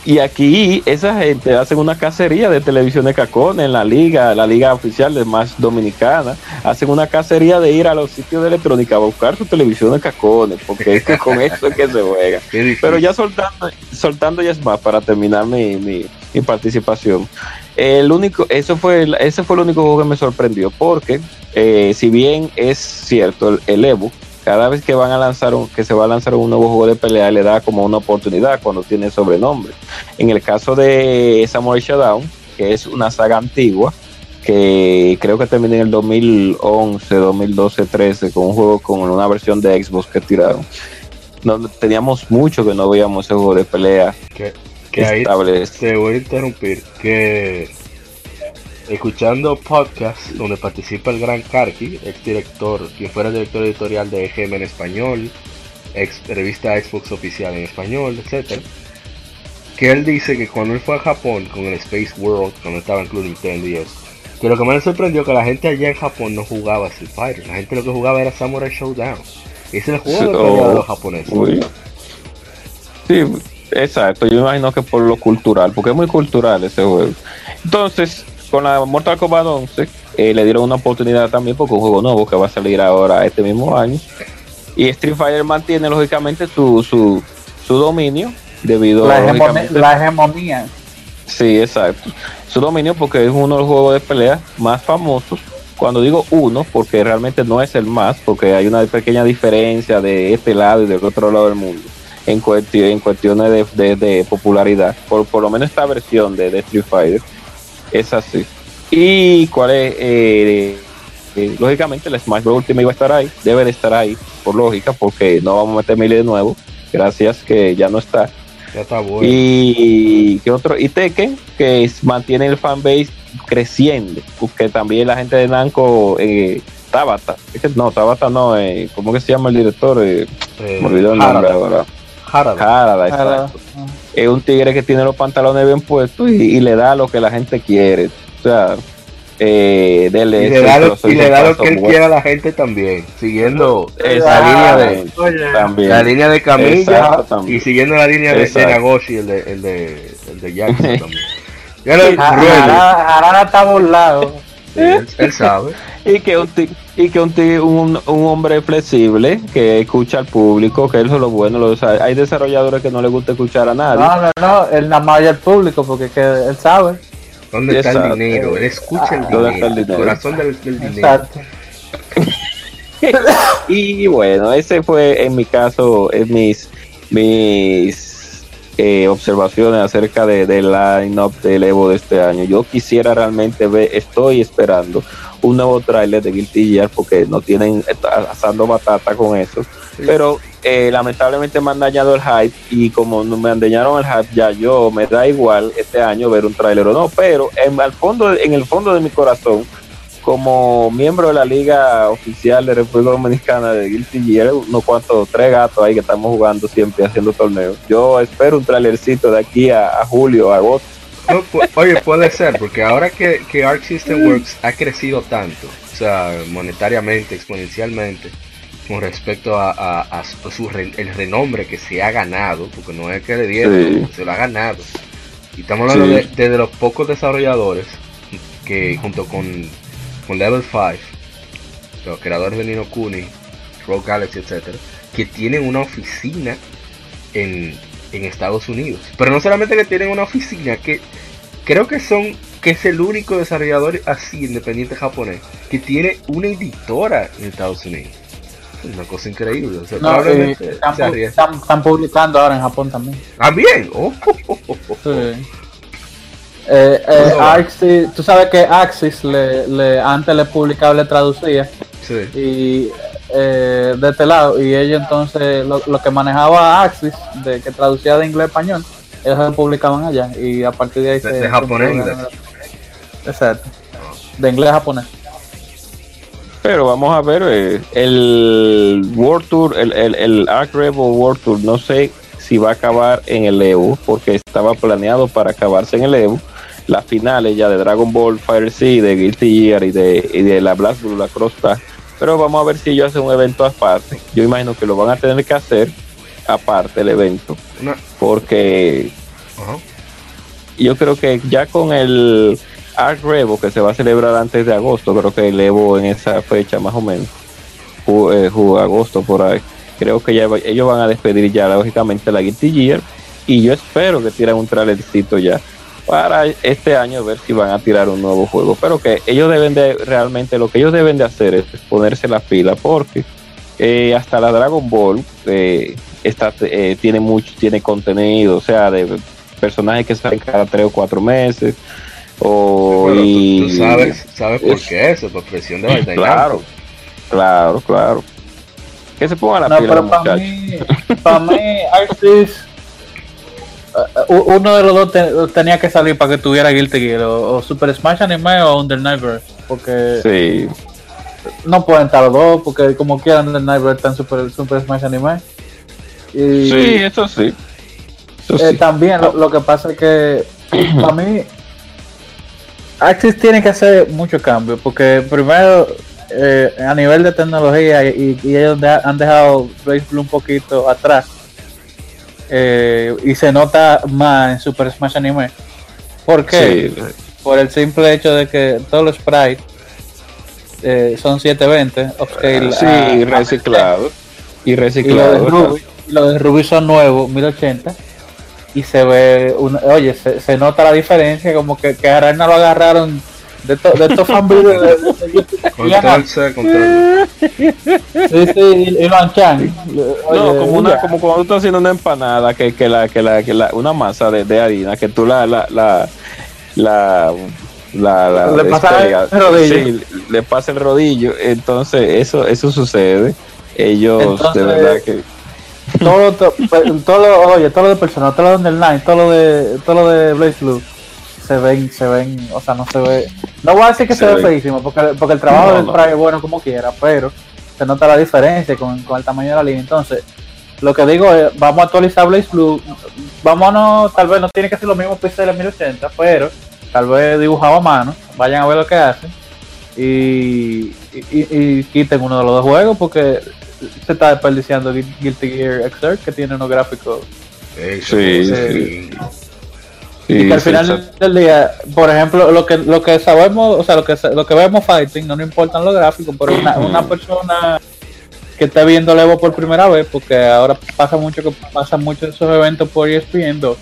Y aquí esa gente hace una cacería de televisión de cacones en la liga, la liga oficial de más dominicana. Hacen una cacería de ir a los sitios de electrónica a buscar su televisión de cacones, porque es que con eso es que se juega. <laughs> Pero ya soltando, soltando ya es más para terminar mi, mi, mi participación. El único, eso fue, ese fue el único juego que me sorprendió, porque eh, si bien es cierto, el, el Evo cada vez que van a lanzar un, que se va a lanzar un nuevo juego de pelea le da como una oportunidad cuando tiene sobrenombre. En el caso de Samurai Shodown, que es una saga antigua, que creo que terminó en el 2011, 2012, 13 con un juego con una versión de Xbox que tiraron. No, teníamos mucho que no veíamos ese juego de pelea. Que, que ahí te voy a interrumpir que escuchando podcast donde participa el gran Karki, ex director, quien fuera director editorial de EGM en español, ex revista Xbox oficial en español, etc. Que él dice que cuando él fue a Japón con el Space World, cuando estaba en Club Nintendo y eso, que lo que más le sorprendió que la gente allá en Japón no jugaba Street Fighter, la gente lo que jugaba era Samurai Showdown. Y ese es el juego oh, de los japoneses. Sí, exacto, yo imagino que por lo cultural, porque es muy cultural ese juego. Entonces, con la Mortal Kombat 11 eh, le dieron una oportunidad también porque un juego nuevo que va a salir ahora este mismo año. Y Street Fighter mantiene lógicamente su, su, su dominio debido la a la hegemonía. Sí, exacto. Su dominio porque es uno de los juegos de pelea más famosos. Cuando digo uno, porque realmente no es el más, porque hay una pequeña diferencia de este lado y del otro lado del mundo en, cuestión, en cuestiones de, de, popularidad. Por, por lo menos esta versión de, de Street Fighter es así. ¿Y cuál es? Eh, eh, lógicamente el Smash Bros. Ultimate iba a estar ahí, debe de estar ahí, por lógica, porque no vamos a meter mil de nuevo. Gracias que ya no está. Ya está bueno. Y ¿qué otro? Y Tekken, que mantiene el fanbase creciendo, porque también la gente de Namco, eh, Tabata, no, Tabata no, eh, ¿cómo que se llama el director? Eh, me olvidó el nombre ahora. Harada. Es un tigre que tiene los pantalones bien puestos y, le da lo que la gente quiere. O sea, eh, y le da lo, que él quiere a la gente también, siguiendo esa línea de la línea de Camilla y siguiendo la línea de, de Nagoshi, el de, el de, el de Jackson <laughs> también. Ya lo, Harada está burlado. Él, sabe. <laughs> y que un, y que un, un, hombre flexible que escucha al público, que eso es lo bueno. Lo, hay desarrolladores que no les gusta escuchar a nadie. No, no, no, él nada más al público porque que él sabe. ¿Dónde está el dinero? Él escucha el, dinero, el corazón del, dinero. Exacto. <laughs> y bueno, ese fue en mi caso, en mis, mis eh, observaciones acerca de, del line-up del Evo de este año. Yo quisiera realmente ver, estoy esperando un nuevo tráiler de Guilty Gear porque no tienen asando batata con eso. Pero eh, lamentablemente me han dañado el hype y como me han dañado el hype ya yo me da igual este año ver un tráiler o no, pero en, al fondo, en el fondo de mi corazón como miembro de la liga oficial de República Dominicana de Guilty Gear, unos cuantos, tres gatos ahí que estamos jugando siempre haciendo torneos. Yo espero un trailercito de aquí a, julio, agosto. oye, puede ser, porque ahora que, que Arc System Works ha crecido tanto, o sea, monetariamente, exponencialmente, con respecto a, su el renombre que se ha ganado, porque no es que le dieron, se lo ha ganado. Y estamos hablando de, de los pocos desarrolladores que junto con con Level 5, los creadores de Nino Kuni, Rogue Galaxy, etcétera, que tienen una oficina en, en Estados Unidos. Pero no solamente que tienen una oficina, que creo que son que es el único desarrollador así independiente japonés que tiene una editora en Estados Unidos. Una cosa increíble. Eh, están, publicando ahora en Japón también. ¿También? Oh, <laughs> eh, eh, Axis, tú sabes que Axis le, le, antes le publicaba, le traducía. Y eh, de este lado, y ellos entonces, lo, que manejaba Axis, de que traducía de inglés a español, ellos se publicaban allá. Y a partir de ahí de, se. De japonés. Exacto. De inglés a japonés. Pero vamos a ver, eh, el World Tour, el, el, el Arc Rebel World Tour, no sé si va a acabar en el Evo, porque estaba planeado para acabarse en el Evo las finales ya de Dragon Ball Fire Sea, de Guilty Gear y de, y de la Blast Blue, la Cross Pero vamos a ver si ellos hacen un evento aparte. Yo imagino que lo van a tener que hacer aparte el evento. Porque yo creo que ya con el Arc Revo que se va a celebrar antes de agosto, creo que el Evo en esa fecha más o menos, ju- eh, ju- agosto por ahí, creo que ya va- ellos van a despedir ya lógicamente la Guilty Gear y yo espero que tiren un trailercito ya para este año ver si van a tirar un nuevo juego, pero que ellos deben de realmente lo que ellos deben de hacer es ponerse la fila porque eh, hasta la Dragon Ball eh, está, eh, tiene mucho, tiene contenido, o sea, de personajes que salen cada tres o cuatro meses. O, Bueno, y, tú, sabes, sabes por qué eso, por presión de Bandai Claro, Namco. claro, claro. Que se pongan la No, pila, pero para muchachos. mí, para mí, Arceus, uno de los dos te- tenía que salir para que tuviera Guilty Gear, o, o Super Smash Anime o Under Nightmare, porque Sí, no pueden estar los dos, porque como quieran Under Nightmare está en Super, Super Smash Anime. Y sí, eso sí. Eso eh, sí. también lo, lo que pasa es que <clears throat> para mí Axis tiene que hacer mucho cambio, porque primero eh, a nivel de tecnología y, y ellos de- han dejado un poquito atrás eh, y se nota más en Super Smash Anime. ¿Por qué? Sí, Por el simple hecho de que todos los sprites eh, son 720 upscale sí, a- a- reciclado. Y y lo de reciclado. Ruby, lo de Ruby son nuevos, 1080. Y se ve, oye, se, se nota la diferencia, como que, que a Arena lo agarraron de, to- de estos fanboys de, ajá, Control control sí, sí, y, y lo anchan. No, como una, como cuando tú estás haciendo una empanada que, que la, que la, que la, una masa de, de harina que tú la, la, la, la, la, la Le pasa el despegas. rodillo. Sí, le pasa el rodillo. Entonces, eso, eso sucede. Ellos, Entonces, de verdad que. todo, to- pues, todo lo, oye, todo lo de personal, todo lo de Underline, todo lo de, todo lo de Blaze Blue, se ven, se ven, o sea, no se ve, no voy a decir que se, Se ve feísimo, porque, porque el trabajo No, del no. spray es bueno como quiera, pero se nota la diferencia con, con el tamaño de la línea, entonces, lo que digo es, vamos a actualizar Blaze Blue, vámonos, tal vez no tiene que ser los mismos píxeles 1080, pero tal vez dibujado a mano, vayan a ver lo que hacen, y, y, y- y quiten uno de los dos juegos, porque se está desperdiciando Guil- Guilty Gear Xrd que tiene unos gráficos C. Sí, sí. Y que al final sí. del día por ejemplo lo que lo que sabemos o sea lo que lo que vemos fighting no nos importan los gráficos pero una, una persona que está viendo el Evo por primera vez porque ahora pasa mucho que pasan muchos de esos eventos por ESPN dos,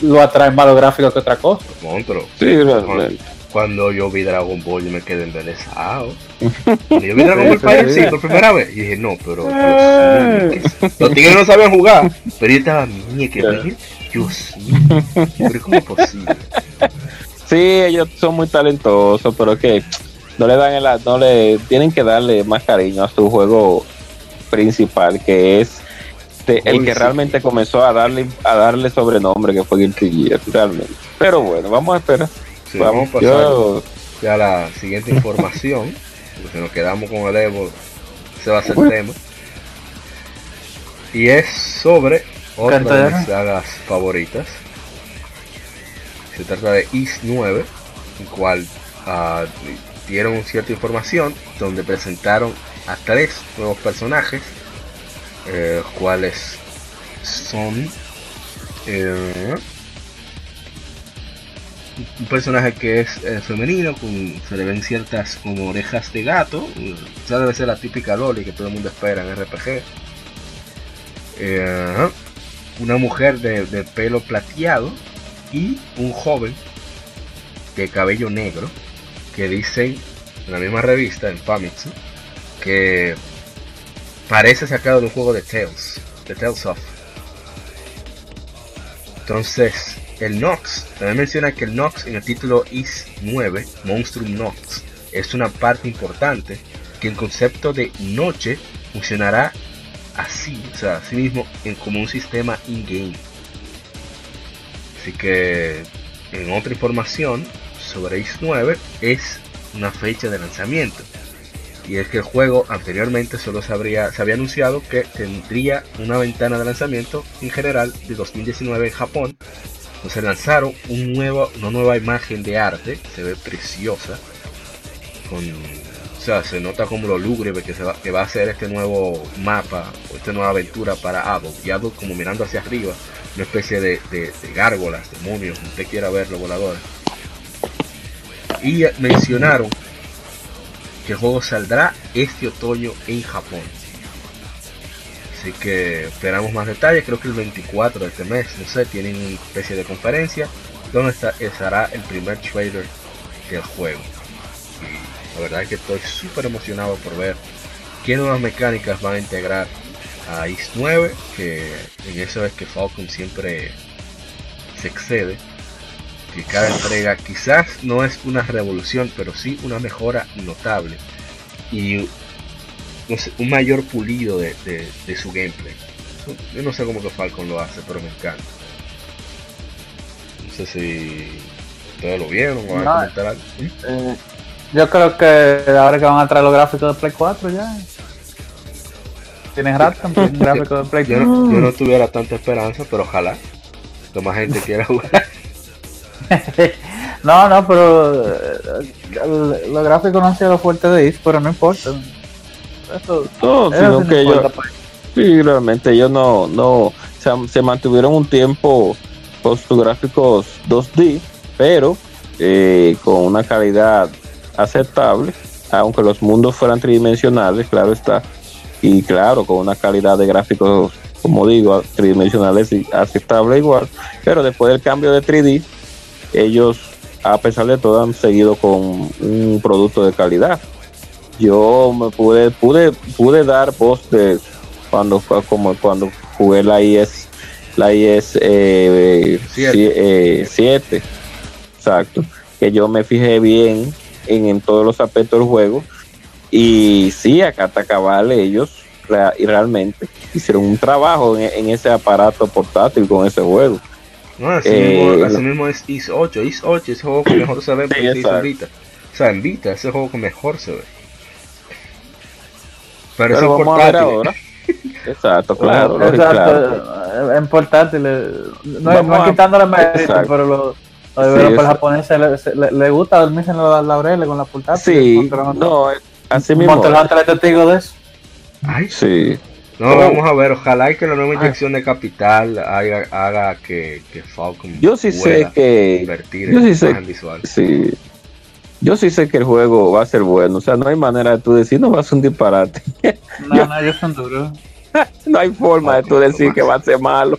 lo atraen más los gráficos que otra cosa Monstruo. Sí, realmente. Cuando yo vi Dragon Ball yo me quedé embelesado. <laughs> Cuando yo vi Dragon Ball para sí, por primera vez. Y dije, no, pero. Dios mío, ¿qué es? Los tigres no sabían jugar. Pero yo estaba, mía, que Claro. ver. Dios mío. Pero ¿cómo es posible? Sí, ellos son muy talentosos, pero que no le dan el, no le tienen que darle más cariño a su juego principal, que es de- el que sí. realmente comenzó a darle a darle sobrenombre, que fue Guilty Gear, realmente. Pero bueno, vamos a esperar. Sí, vamos a pasar Yo- ya a la siguiente información. <laughs> Porque si nos quedamos con el Evo, ese va a el Bueno. tema. Y es sobre otra de mis sagas favoritas. Se trata de Is 9, el cual ah, dieron cierta información donde presentaron a tres nuevos personajes, eh, los cuales son eh, un personaje que es eh, femenino, con, se le ven ciertas como orejas de gato, esa debe ser la típica Loli que todo el mundo espera en RPG. Una mujer de, de pelo plateado y un joven de cabello negro que dicen en la misma revista, en Famitsu, que parece sacado de un juego de Tales, de Tales of. Entonces, el Nox, también menciona que el Nox en el título IS 9, Monstrum Nox, es una parte importante que el concepto de noche funcionará así, o sea, así mismo en, como un sistema in-game. Así que, en otra información sobre IS 9 es una fecha de lanzamiento. Y es que el juego anteriormente solo se, habría, se había anunciado que tendría una ventana de lanzamiento en general de 2019 en Japón. Entonces lanzaron un nuevo, una nueva imagen de arte, se ve preciosa. Con, sea, se nota como lo lúgubre que, se va, que va a ser este nuevo mapa o esta nueva aventura para Adult. Y Adult como mirando hacia arriba, una especie de, gárgolas, demonios, usted quiera verlo, voladores. Y mencionaron que el juego saldrá este otoño en Japón. Así que esperamos más detalles, creo que el 24 de este mes, no sé, tienen una especie de conferencia donde estará el primer trailer del juego. La verdad es que estoy súper emocionado por ver qué nuevas mecánicas van a integrar a East 9, que en eso es que Falcon siempre se excede. Que cada entrega quizás no es una revolución, pero sí una mejora notable. Y no sé, un mayor pulido de, de, de su gameplay. Yo no sé cómo que Falcon lo hace, pero me encanta. No sé si ustedes lo vieron o van No, a comentar algo. ¿Mm? Eh, yo creo que ahora que van a traer los gráficos de Play 4 ya. Tienen rato, tienen <laughs> gráficos de Play Yo 4. no, yo no tuviera tanta esperanza, pero ojalá que más gente quiera jugar. <laughs> No, no, pero eh, los gráficos no han sido lo fuerte de Is, pero no importa. Eso, No, eso sino sí no que ellos, importa, pues. sí, realmente ellos no, no, se, se mantuvieron un tiempo con sus gráficos 2D, pero eh, con una calidad aceptable, aunque los mundos fueran tridimensionales, claro está, y claro, con una calidad de gráficos, como digo, tridimensionales y aceptable igual, pero después del cambio de 3D, ellos, a pesar de todo, han seguido con un producto de calidad. Yo me pude, pude, pude dar postes cuando fue como cuando jugué la IS, la IS eh, Siete. 7, exacto, que yo me fijé bien en, en todos los aspectos del juego y sí, acá hasta cabal ellos y realmente hicieron un trabajo en, en ese aparato portátil con ese juego. No, así, Eh, mismo, lo- así mismo es Is 8. Is 8 es el juego que mejor se ve se hizo exacto. Vita. O sea, en Vita es el juego que mejor se ve. Pero, Pero vamos a ver portátil. ahora. <laughs> Exacto, claro, lógico, claro. Exacto, en portátiles. No, no a- es quitándole mérito, Exacto. Pero le, se- le, le gusta dormirse en los laureles con la portátil. Sí, no, así mismo. Monster Hunter es testigo de eso. Ay, Sí, no, vamos a ver. Ojalá y que la nueva inyección de capital haga, haga que, que Falcon yo sí sé que invertir yo en sí sé- imagen visual. sí. Yo sí sé que el juego va a ser bueno, o sea, no hay manera de tú decir no va a ser un disparate. No, <laughs> no, ellos son duros. <laughs> no hay forma de tú decir que va a ser malo.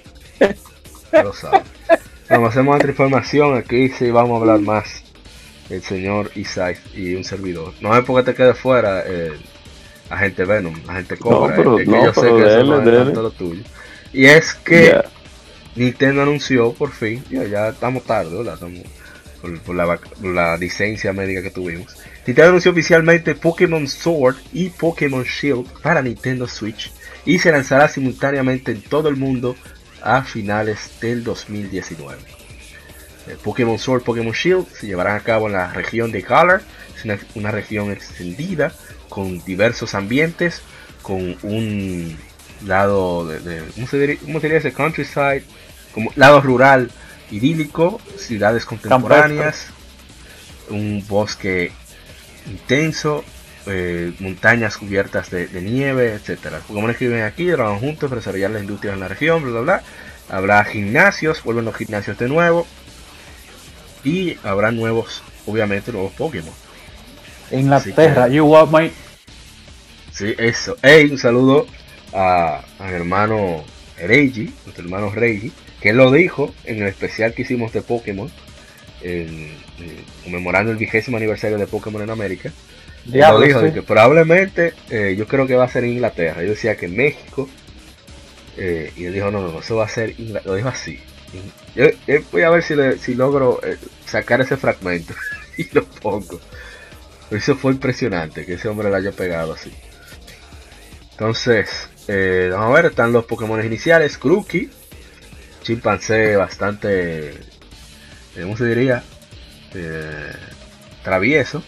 Lo saben. Hacemos otra información. Aquí sí vamos a hablar más del señor Isaac y un servidor. No es porque te quede fuera eh, agente Venom, agente Cobra. pero- que no, yo sé pero que eso dele, no dele. tanto lo tuyo. Y es que. Nintendo anunció por fin, ya, ya estamos tarde, ¿verdad? Estamos por, por la, vac- por la licencia médica que tuvimos. Nintendo anunció oficialmente Pokémon Sword y Pokémon Shield para Nintendo Switch y se lanzará simultáneamente en todo el mundo a finales del 2019. El Pokémon Sword, Pokémon Shield se llevarán a cabo en la región de Galar, es una, una región extendida con diversos ambientes, con un lado de, de- ¿cómo, se diría, cómo sería ese countryside? Como lado rural idílico, ciudades contemporáneas, un bosque intenso, eh, montañas cubiertas de, de nieve, etcétera. Pokémon que viven aquí trabajan juntos para desarrollar la industria en la región, bla bla bla. Habrá gimnasios, vuelven los gimnasios de nuevo. Y habrá nuevos, obviamente, nuevos Pokémon. Inglaterra, que- you want my. Sí, eso. Hey, un saludo a, a mi hermano Reiji, nuestro hermano Reiji, que él lo dijo en el especial que hicimos de Pokémon, en- en- conmemorando el vigésimo aniversario de Pokémon en América. Diablo, dijo, sí. que probablemente eh, yo creo que va a ser en Inglaterra. Yo decía que México. eh, y él dijo, no, no, no, eso va a ser Inglaterra. Lo dijo así. Yo, yo voy a ver si, le- si logro eh, sacar ese fragmento <laughs> y lo pongo. Eso fue impresionante que ese hombre lo haya pegado así. Entonces, vamos a ver, están los Pokémon iniciales. Grookey, chimpancé bastante, ¿cómo se diría? Travieso.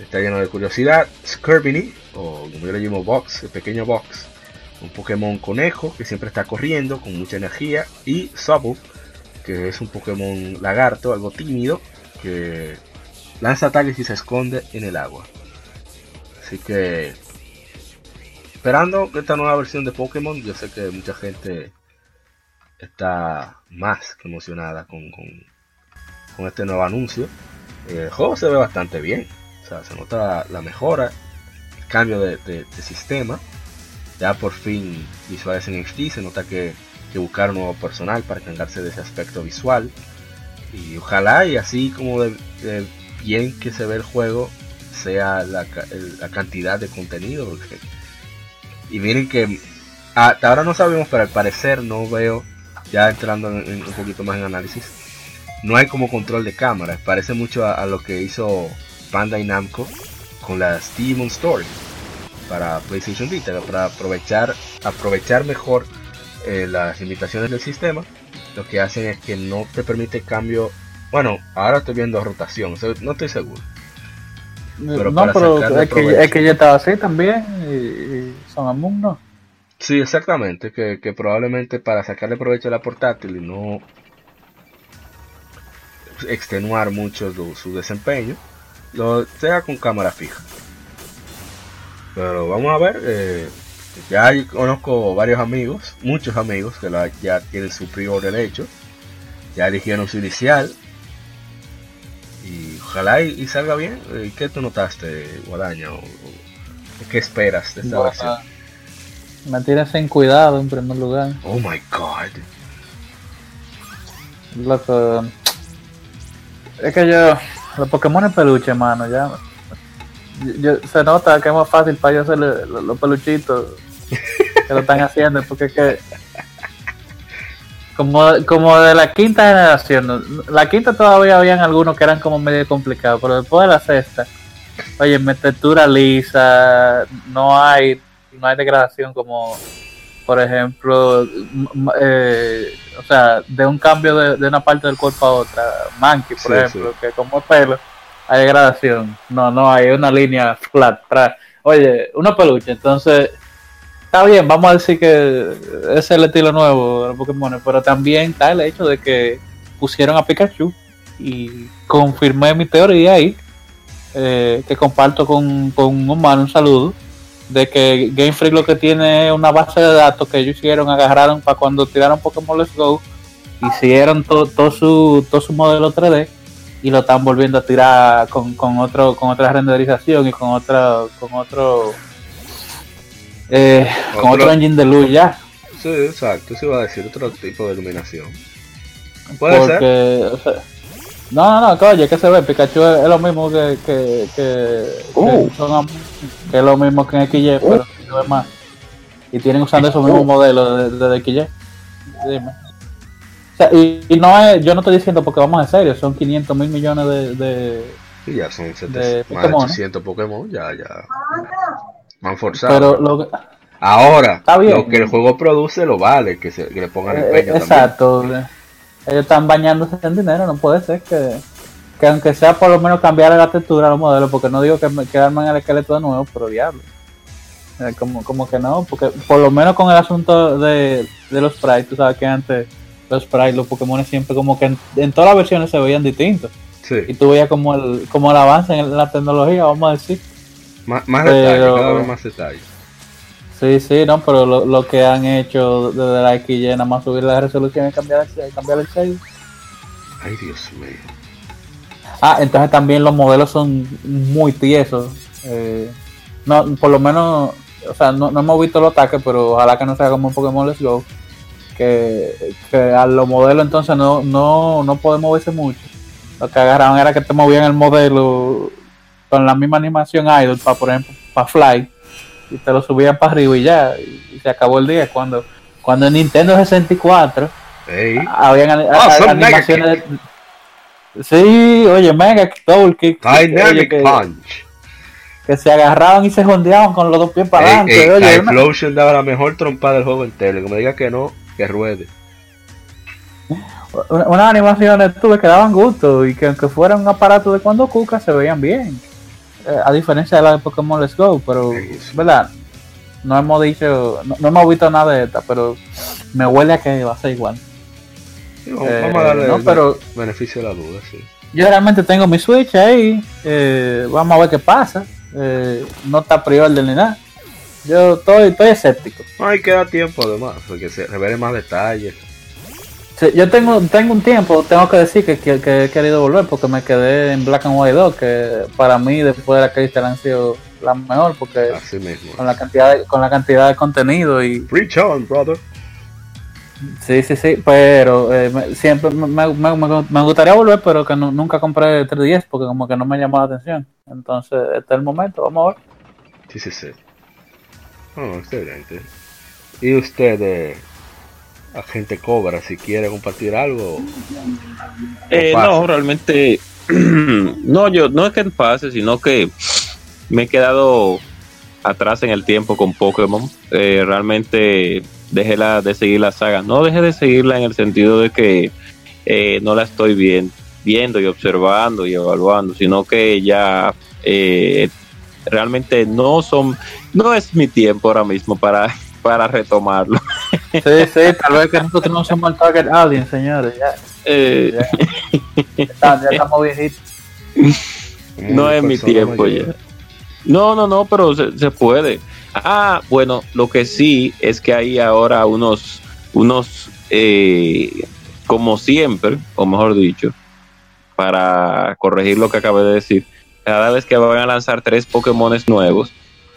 Está lleno de curiosidad. Skirminy, o como yo le llamo Box, el pequeño Box. Un Pokémon conejo que siempre está corriendo con mucha energía. Y Sobble, que es un Pokémon lagarto, algo tímido, que lanza ataques y se esconde en el agua. Así que esperando esta nueva versión de Pokémon, yo sé que mucha gente está más que emocionada con, con, con este nuevo anuncio. El juego se ve bastante bien. Se nota la mejora, el cambio de, sistema. Ya por fin visuales en HD. Se nota que, que buscaron nuevo personal para encargarse de ese aspecto visual. Y ojalá y así como de, bien que se ve el juego, sea la, cantidad de contenido. Y miren que hasta ahora no sabemos, pero al parecer no veo, ya entrando en, un poquito más en análisis, no hay como control de cámara. Parece mucho a lo que hizo Bandai Namco con las Demon Story para PlayStation Vita, para aprovechar, aprovechar mejor eh, las limitaciones del sistema. Lo que hacen es que no te permite cambio. Bueno, ahora estoy viendo rotación, o sea, no estoy seguro. Pero no, pero es que, es que ya estaba así también. Y, y Son. Sí, exactamente, que, que probablemente para sacarle provecho a la portátil y no extenuar mucho su, su desempeño, lo sea con cámara fija. Pero vamos a ver, eh, ya conozco varios amigos, muchos amigos que la- ya tienen su pre-order hecho, ya eligieron su inicial y ojalá y, y salga bien. Eh, ¿Qué tú notaste, Guadaña? O- o ¿Qué esperas de esta Bueno, versión? en cuidado en primer lugar. Oh my god. Loco. Es que yo. Los Pokémon es peluche, mano. Ya. yo- se nota que es más fácil para yo hacer los, peluchitos que lo están haciendo. Porque es que. Como, como de la quinta generación. La quinta todavía habían algunos que eran como medio complicados. Pero después de la sexta. Oye, textura lisa. No hay. No hay degradación como por ejemplo, eh, o sea, de un cambio de, de una parte del cuerpo a otra, Monkey, por Sí, ejemplo, que como es pelo, hay gradación, no, no hay una línea <laughs> flat, tra- oye, una peluche, entonces, está bien, vamos a decir que ese es el estilo nuevo de los Pokémon, pero también está el hecho de que pusieron a Pikachu y confirmé mi teoría ahí, eh, que comparto con, con un humano, un saludo, de que Game Freak lo que tiene es una base de datos que ellos hicieron, agarraron para cuando tiraron Pokémon Let's Go, hicieron todo todo su, todo su modelo 3D y lo están volviendo a tirar con, con otro con otra renderización y con otra con otro eh, con Otro- engine de luz ya Sí, exacto, eso iba a decir otro tipo de iluminación. Puede ser. porque o sea, no no no coño que se ve Pikachu es, es lo mismo que que, que, Oh. que son que es lo mismo que en XY pero se ve más y tienen usando esos mismos modelos de, de, XY Dime. O sea, y, y no es, yo no estoy diciendo porque vamos en serio, son 500 mil millones de, de- Y ya son 700, de más de Pokémon. 800 Pokémon, ya, ya. Van forzados. pero lo que- Ahora, Está bien. lo que el juego produce lo vale, que, se, que le pongan Eh, empeño también. Ellos están bañándose en dinero, no puede ser que, que aunque sea por lo menos cambiar la textura a los modelos, porque no digo que me quedarme en el esqueleto de nuevo, pero diablo. Eh, como, como que no, porque por lo menos con el asunto de, de los sprites, tú sabes que antes los sprites, los Pokémon siempre como que en, en todas las versiones se veían distintos. Y tú veías como el, como el avance en la tecnología, vamos a decir. más, más Pero- detalles, cada vez más detalles. Sí, sí, no, pero lo, lo que han hecho desde la XY, nada más subir la resolución y cambiar el, cambiar el shade. Ay, Dios mío. Ah, entonces también los modelos son muy tiesos. Eh, no, por lo menos, o sea, no, no hemos visto los ataques, pero ojalá que no sea como un Pokémon Let's Go. Que, que a los modelos entonces no, no, no podemos moverse mucho. Lo que agarraban era que te movían el modelo con la misma animación Idol, para por ejemplo, para Fly, y te lo subían para arriba y ya, y, y se acabó el día. Cuando, cuando en Nintendo 64 Ey, habían Ah, a- animaciones. de- Sí, oye, Mega Double Kick. Dynamic que, Punch. que se agarraban y se jondeaban con los dos pies para adelante. oye, la una- Explosion daba la mejor trompada del juego entero. me diga que no, que ruede. una- unas animaciones tuve que daban gusto y que aunque fueran un aparato de cuando Cuca se veían bien. Eh, a diferencia de la de Pokémon Let's Go, pero. ¿verdad? No hemos dicho, no, no hemos visto nada de esta, pero me huele a que va a ser igual. Sí, vamos, Eh, vamos a darle no, el pero beneficio de la duda, sí. yo realmente tengo mi Switch ahí. eh, vamos a ver qué pasa. Eh, no está pre-order ni nada. Yo estoy, estoy escéptico. No, hay que dar tiempo además, porque se revelen más detalles. Sí, yo tengo, tengo un tiempo, tengo que decir que, que- que he querido volver porque me quedé en Black and White 2, que para mí después de la Crystal han sido la mejor porque Así mismo. con la cantidad de, con la cantidad de contenido y Preach on, brother. sí, sí, sí, pero eh, me- siempre me, me- gustaría volver, pero que nu- nunca compré 3DS porque como que no me llamó la atención. Entonces, este es el momento, vamos a ver. Sí, sí, sí. Oh, excelente. ¿Y usted, eh, agente Cobra, si quiere compartir algo? Eh, no, realmente, <clears throat> no, yo, no es que pase, sino que me he quedado atrás en el tiempo con Pokémon. Eh, realmente dejé la, de seguir la saga. No dejé de seguirla en el sentido de que eh, no la estoy bien, viendo y observando y evaluando, sino que ya eh, realmente no son, no es mi tiempo ahora mismo para, para retomarlo. Sí, sí, tal vez que nosotros no somos el target audience, señores. Ya, Eh, ya, estamos viejitos. Como No es mi persona tiempo ya. No, no, no, pero se, se puede. Ah, bueno, lo que sí es que hay ahora unos, unos, eh, como siempre, o mejor dicho, para corregir lo que acabé de decir, cada vez que van a lanzar tres Pokémones nuevos,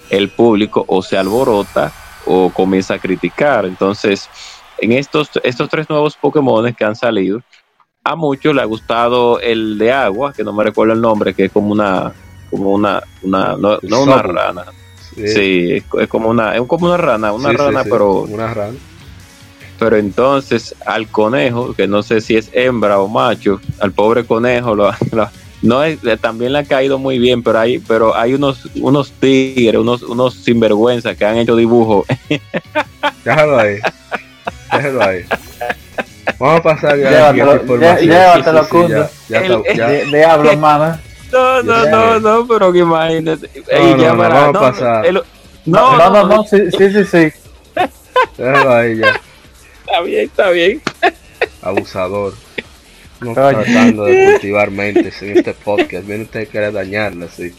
el público o se alborota o comienza a criticar. Entonces, en estos, estos tres nuevos Pokémones que han salido, a muchos le ha gustado el de agua, que no me recuerdo el nombre, que es como una, como una, una no, una rana. Sí, Sí, es, es como una, es como una rana, una sí, rana, sí, pero, Una rana. pero entonces al conejo, que no sé si es hembra o macho, al pobre conejo lo, <laughs> lo- no es, también le ha caído muy bien, pero hay, pero hay unos, unos tigres, unos, unos sinvergüenza que han hecho dibujos. <laughs> Déjalo ahí. Déjalo ahí. Vamos a pasar ya Llévatelo, llévatelo, Sí, sí, sí, Cundo. ya, ya El- está- ya- Di- Diablo, hermano. <laughs> No, no, Ya. no, no, pero que imagínate. No, Ey, no, ya no, vamos a no, pasar. el- No, no, no, no, sí, sí, sí. sí. déjalo ahí ya. <laughs> está bien, está bien. Abusador. No Oye. tratando de cultivar mentes en este podcast. Viene usted a querer dañarla, sí.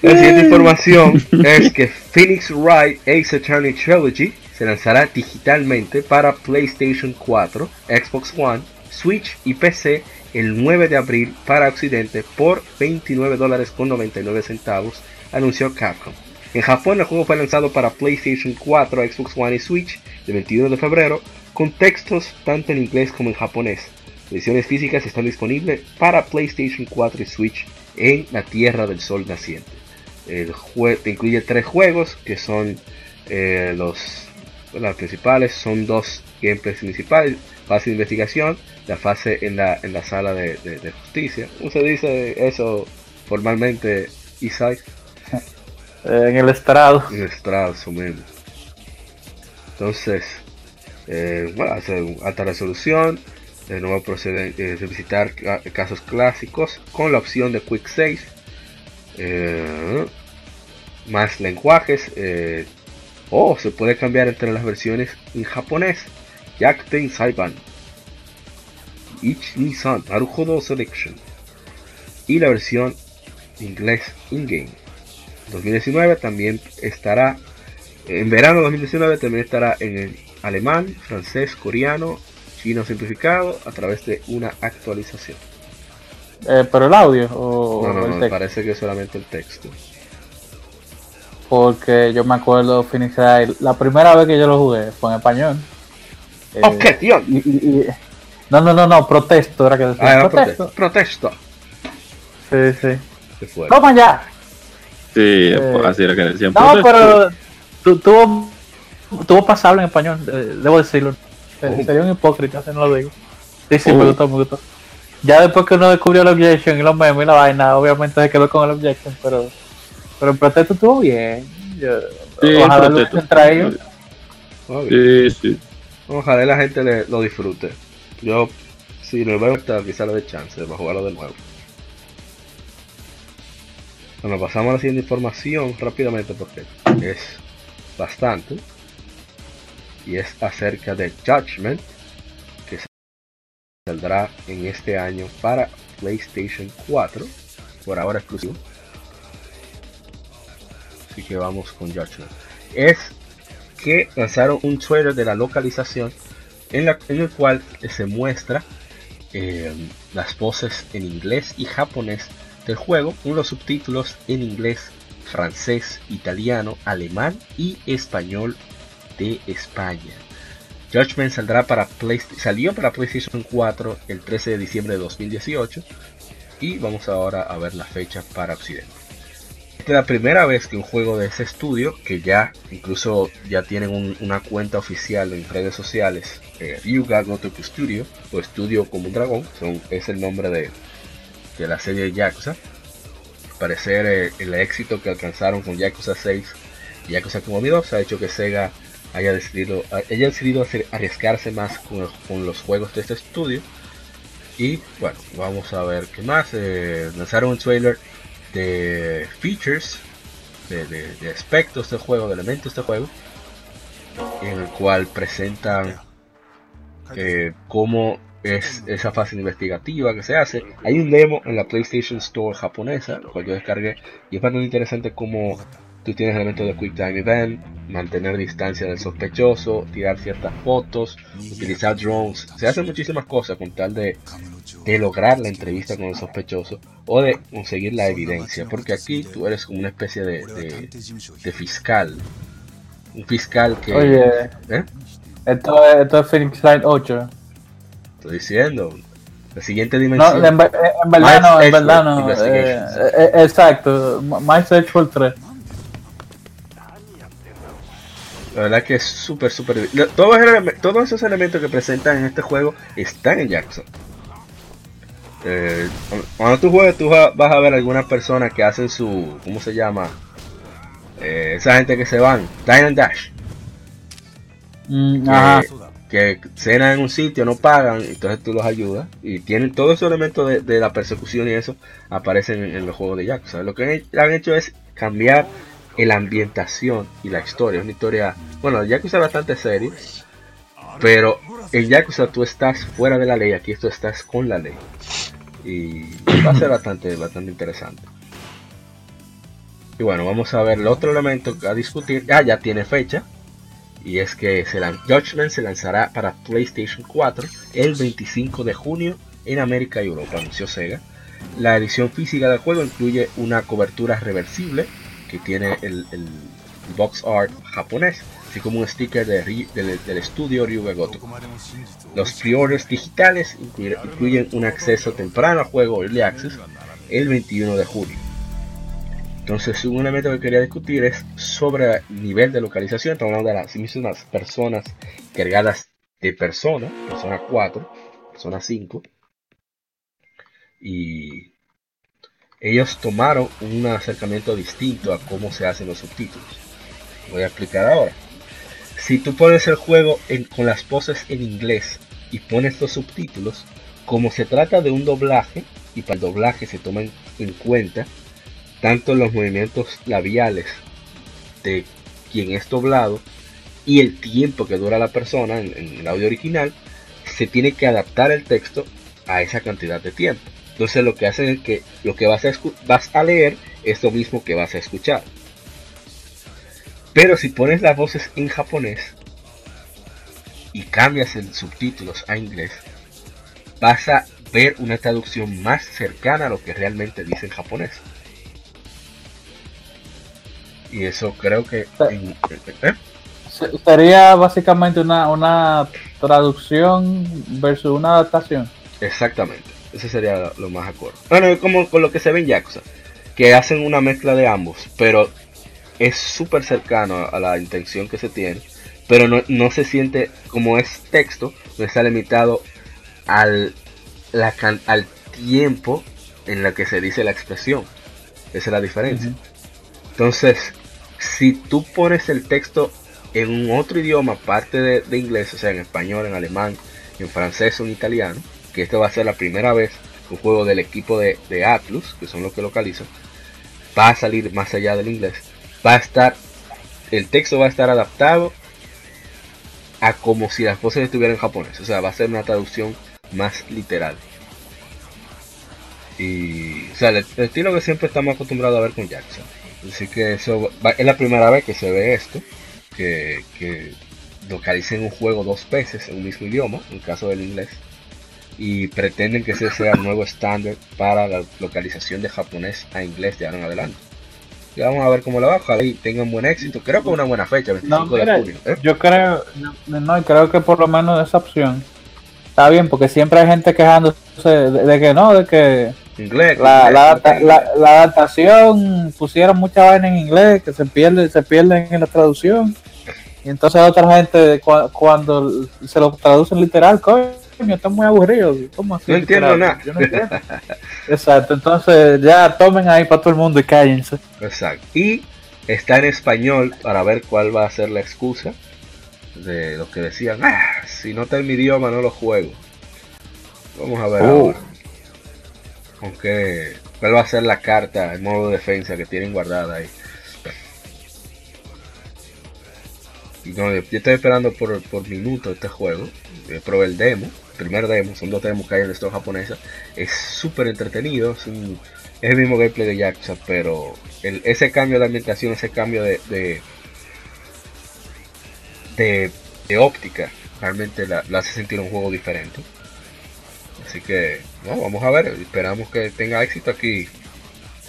La siguiente información es que Phoenix Wright Ace Attorney Trilogy se lanzará digitalmente para PlayStation 4, Xbox One, Switch y PC el 9 de abril para Occidente por 29 dólares con 99 centavos, anunció Capcom. En Japón el juego fue lanzado para PlayStation 4, Xbox One y Switch el 21 de febrero con textos tanto en inglés como en japonés. Ediciones físicas están disponibles para PlayStation 4 y Switch en la Tierra del Sol Naciente. El juego incluye tres juegos que son eh, los las principales, son dos gameplays principales, fase de investigación, la fase en la, en la sala de, de- de justicia. ¿Cómo se dice eso formalmente, Isaac? <laughs> En el estrado. En el estrado, eso mismo. Entonces, eh, bueno, hace un- alta resolución, de nuevo procede eh, de visitar ca- casos clásicos con la opción de Quick Save, eh, más lenguajes, eh, o se puede cambiar entre las versiones en japonés, Yakuten Saiban, Ich Naruhodo Selection, y la versión inglés in-game. 2019 también estará, en verano 2019 también estará en el alemán, francés, coreano, chino simplificado a través de una actualización. Eh, pero el audio o No, no, el no, texto. parece que es solamente el texto. Porque yo me acuerdo Phoenix Wright, la primera vez que yo lo jugué fue en español. Eh, ¡Objeción! y- y- y- no, no, no, no, protesto, era que decía. Ah, era protesto. protesto. Protesto. Sí, sí. ¿Qué fue? ¡Toma ya! Sí, Eh, así era que decían. No, Entonces, pero tu- tuvo, tuvo pasable en español, debo decirlo. Eh. Sería un hipócrita si no lo digo. Sí, sí, me gustó, me gustó. Ya después que uno descubrió el objection y los memes y la vaina, obviamente se quedó con el objection, pero, pero el protesto estuvo bien. Yo- Sí, ojalá el lo. Sí, sí. Ojalá la gente le- lo disfrute. Yo, si lo veo, quizá le dé chance de jugarlo de nuevo. Bueno, pasamos a la siguiente información rápidamente porque es bastante. Y es acerca de Judgment, que saldrá en este año para PlayStation 4, por ahora exclusivo. Así que vamos con Judgment. Es que lanzaron un trailer de la localización en, la, en el cual se muestra eh, las voces en inglés y japonés del juego, con los subtítulos en inglés, francés, italiano, alemán y español de España. Judgment saldrá para Play, salió para PlayStation 4 el 13 de diciembre de 2018 y vamos ahora a ver la fecha para Occidente. Esta es la primera vez que un juego de ese estudio, que ya incluso ya tienen una cuenta oficial en redes sociales, eh, Ryuga Gotoku Studio, o Estudio como un dragón, son, es el nombre de, de la serie Yakuza. Parecer eh, el éxito que alcanzaron con Yakuza 6 y Yakuza Kiwami 2 ha hecho que Sega haya decidido, haya decidido arriesgarse más con, los juegos de este estudio. Y bueno, vamos a ver qué más. Eh, lanzaron un trailer de features, de, aspectos del juego, de elementos del juego, en el cual presentan eh, cómo es esa fase investigativa que se hace. Hay un demo en la PlayStation Store japonesa, el cual yo descargué, y es bastante interesante cómo Tú tienes elementos de Quick Time Event, mantener distancia del sospechoso, tirar ciertas fotos, utilizar drones. Se hacen muchísimas cosas con tal de, lograr la entrevista con el sospechoso o de conseguir la evidencia. Porque aquí tú eres como una especie de, fiscal. Un fiscal que... Oye, ¿eh? esto, es, esto es Phoenix Line 8. Estoy diciendo, la siguiente dimensión. No, en, verdad no, en verdad no. Eh, exacto, My Search for 3. La verdad que es súper, súper... Todos, todos esos elementos que presentan en este juego están en Jackson. Eh, cuando tú juegas, tú vas a ver algunas personas que hacen su... ¿Cómo se llama? Eh, esa gente que se van. Dine and Dash. Mm, que, cenan en un sitio, no pagan, entonces tú los ayudas. Y tienen todos esos elementos de, la persecución y eso aparecen en, los juegos de Jackson. Lo que han hecho es cambiar la ambientación y la historia. Es una historia, bueno, Yakuza es bastante serio, pero en Yakuza tú estás fuera de la ley, aquí tú estás con la ley. Y va a ser bastante, bastante interesante. Y bueno, vamos a ver el otro elemento a discutir. Ah, ya tiene fecha. Y es que se Judgment se lanzará para PlayStation 4 el 25 de junio en América y Europa, anunció Sega. La edición física del juego incluye una cobertura reversible que tiene el, box art japonés, así como un sticker del estudio Ryuga Goto. Los pre-orders digitales incluyen, un acceso temprano al juego Early Access el 21 de julio. Entonces, un elemento que quería discutir es sobre el nivel de localización. Estamos hablando de las mismas personas cargadas de persona, persona 4, persona 5. Y ellos tomaron un acercamiento distinto a cómo se hacen los subtítulos. Voy a explicar ahora. Si tú pones el juego con las voces en inglés y pones los subtítulos, como se trata de un doblaje, y para el doblaje se toman en cuenta tanto los movimientos labiales de quien es doblado y el tiempo que dura la persona en el audio original, se tiene que adaptar el texto a esa cantidad de tiempo. Entonces lo que hace es que lo que vas a, vas a leer es lo mismo que vas a escuchar. Pero si pones las voces en japonés y cambias el subtítulos a inglés, vas a ver una traducción más cercana a lo que realmente dice en japonés. Y eso creo que... ¿eh? Sería básicamente una, una traducción versus una adaptación. Exactamente. Ese sería lo más acuerdo. Bueno, como con lo que se ve en Yakuza, que hacen una mezcla de ambos, pero es súper cercano a la intención que se tiene, pero no, se siente como es texto, no está limitado al, la, al tiempo en la que se dice la expresión. Esa es la diferencia. Entonces, si tú pones el texto en un otro idioma aparte de, de, inglés, o sea, en español, en alemán, en francés o en italiano, que esta va a ser la primera vez un juego del equipo de, Atlus, que son los que localizan, va a salir más allá del inglés. Va a estar, el texto va a estar adaptado a como si las voces estuvieran en japonés. O sea, va a ser una traducción más literal. Y, o sea, el, estilo que siempre estamos acostumbrados a ver con Jackson. Así que eso es la primera vez que se ve esto. Que, que localicen un juego dos veces en un mismo idioma, en el caso del inglés, y pretenden que ese sea el nuevo estándar para la localización de japonés a inglés de ahora en adelante. Y vamos a ver cómo lo va, ojalá y tengan buen éxito. Creo que una buena fecha, 25 No, mira, de junio. ¿eh? yo creo, no, no, creo que por lo menos esa opción está bien, porque siempre hay gente quejándose de, de que no, de que Inglés, la, inglés, la, la- la adaptación pusieron mucha vaina en inglés que se pierde, se pierden en la traducción. Y entonces otra gente cu- cuando se lo traducen literal, coño, está muy aburrido. ¿Cómo así? No entiendo nada. Yo no entiendo. <laughs> Exacto, entonces ya tomen ahí para todo el mundo y cállense. Exacto. Y está en español para ver cuál va a ser la excusa de los que decían, ah, si no está en mi idioma no lo juego. Vamos a ver Oh. ahora. Qué- cuál va a ser la carta, el modo de defensa que tienen guardada ahí. No, yo estoy esperando por, por minuto este juego. Yo probé el demo, primer demo, son dos demos que hay en la store japonesa. Es súper entretenido, es, un- es el mismo gameplay de Yakuza, pero el- ese cambio de ambientación, ese cambio de, de, de, óptica, realmente la, hace sentir un juego diferente. Así que, no, vamos a ver, esperamos que tenga éxito aquí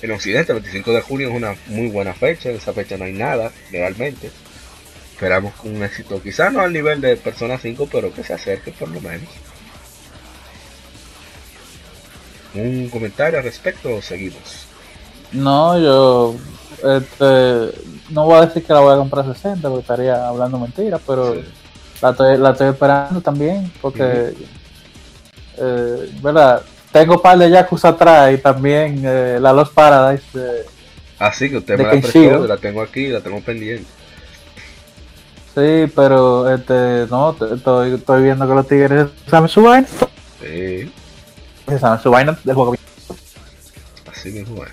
en Occidente. El 25 de junio es una muy buena fecha, en esa fecha no hay nada legalmente. Esperamos un éxito, quizás no al nivel de Persona 5, pero que se acerque por lo menos. ¿Un comentario al respecto o seguimos? No, yo este, no voy a decir que la voy a comprar a 60 porque estaría hablando mentiras, pero Sí. la, estoy, la estoy esperando también porque, eh, ¿verdad? Tengo par de Yakuza atrás y también eh, la Lost Paradise. de- Así que usted De me la prestó, la tengo aquí, la tengo pendiente. sí, pero este, no, estoy viendo que los tigres saben su vaina. Sí, Su vaina del juego. así mismo es.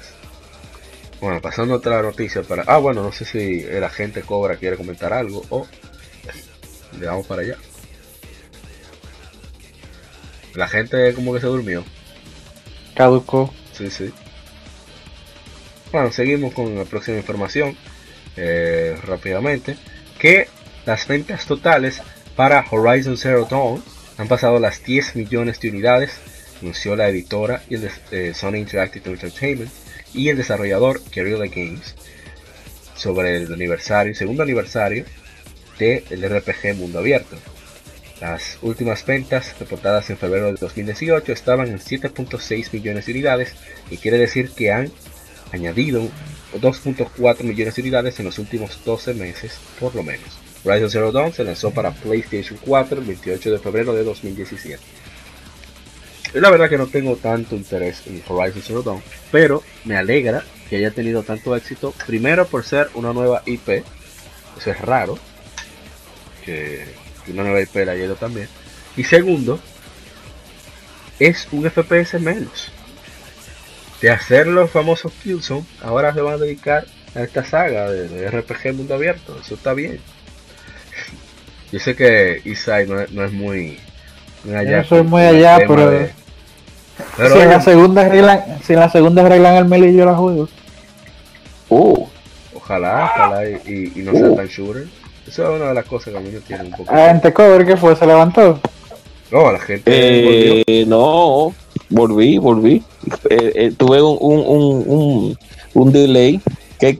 Bueno, pasando a otra noticia para. Ah, bueno, no sé si el agente Cobra quiere comentar algo o. Le vamos para allá. La gente como que se durmió. Caducó. Sí, sí. Bueno, seguimos con la próxima información. eh, rápidamente. Que las ventas totales para Horizon Zero Dawn han pasado las 10 millones de unidades, anunció la editora y el eh, Sony Interactive Entertainment y el desarrollador Guerrilla Games sobre el aniversario, segundo aniversario del RPG Mundo Abierto. Las últimas ventas reportadas en febrero de 2018 estaban en 7.6 millones de unidades y quiere decir que han añadido 2.4 millones de unidades en los últimos 12 meses por lo menos. Horizon Zero Dawn se lanzó para PlayStation 4 el 28 de febrero de 2017. Yo la verdad que no tengo tanto interés en Horizon Zero Dawn, pero me alegra que haya tenido tanto éxito. Primero por ser una nueva IP, eso es raro, que una nueva IP la haya también. Y segundo, es un FPS menos. De hacer los famosos Killzone, ahora se van a dedicar a esta saga de, RPG mundo abierto. Eso está bien. Yo sé que Isai no, es- muy allá. Yo soy muy allá, pero- de- pero si, en la segunda arreglan, si en la segunda arreglan el Meli, yo la juego. Uh, ojalá, ojalá y, y- y no sea tan shooter. Eso es una de las cosas que a mí me tiene un poco. Ah, en Cover, ¿qué fue? ¿Se levantó? No, la gente volvió. eh, no, volví, volví. Eh, eh, tuve un, un, un, un, un delay que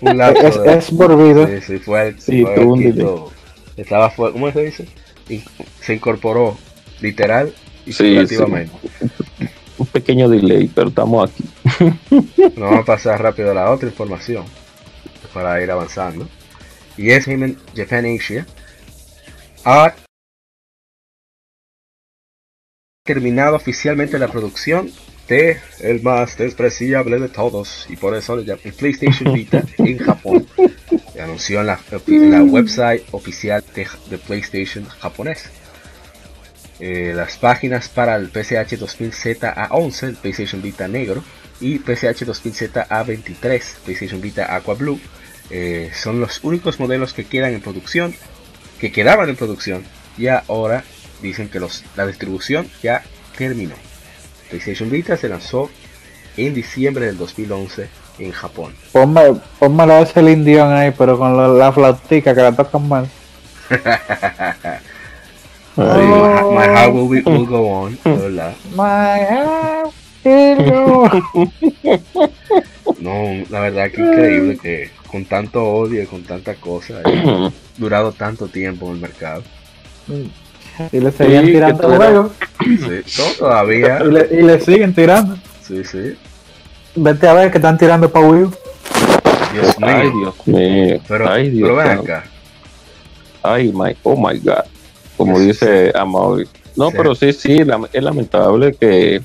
un lapso Es, de- es morbido. Sí, sí, fue el, Sí, fue el un quinto- Estaba fuera, ¿cómo se dice? Se incorporó literal y Sí, figurativamente. un pequeño delay, pero estamos aquí. <laughs> Nos vamos a pasar rápido a la otra información para ir avanzando. Y es Japan Japan Asia ha terminado oficialmente la producción el más despreciable de todos y por eso le llaman PlayStation Vita <laughs> en Japón. Se anunció en la, en la website oficial de, de PlayStation japonés. Eh, las páginas para el PCH 2000Z A11, el PlayStation Vita negro, y PCH 2000Z A23, PlayStation Vita Aqua Blue, eh, son los únicos modelos que quedan en producción, que quedaban en producción, y ahora dicen que los, la distribución ya terminó. PlayStation Vita se lanzó en diciembre del 2011 en Japón. Ponme, pónmelo ese lindión ahí, pero con la, la flautica que la tocan mal. <laughs> my, my heart will, be, will go on, ¿verdad? <laughs> My heart will go on. <laughs> No, la verdad que increíble que con tanto odio y con tanta cosa haya <clears throat> durado tanto tiempo en el mercado. Y le seguían Sí, tirando juegos. Sí, <clears throat> todavía. Y le, y le siguen tirando. Sí, sí. Vete a ver que están tirando para Wii U. Dios mío. Ay, Dios mío. Pero, Ay, Dios pero ven acá. Ay, my, oh my God. Como Sí, dice Amaury. No, Sí. pero sí, sí, es lamentable que,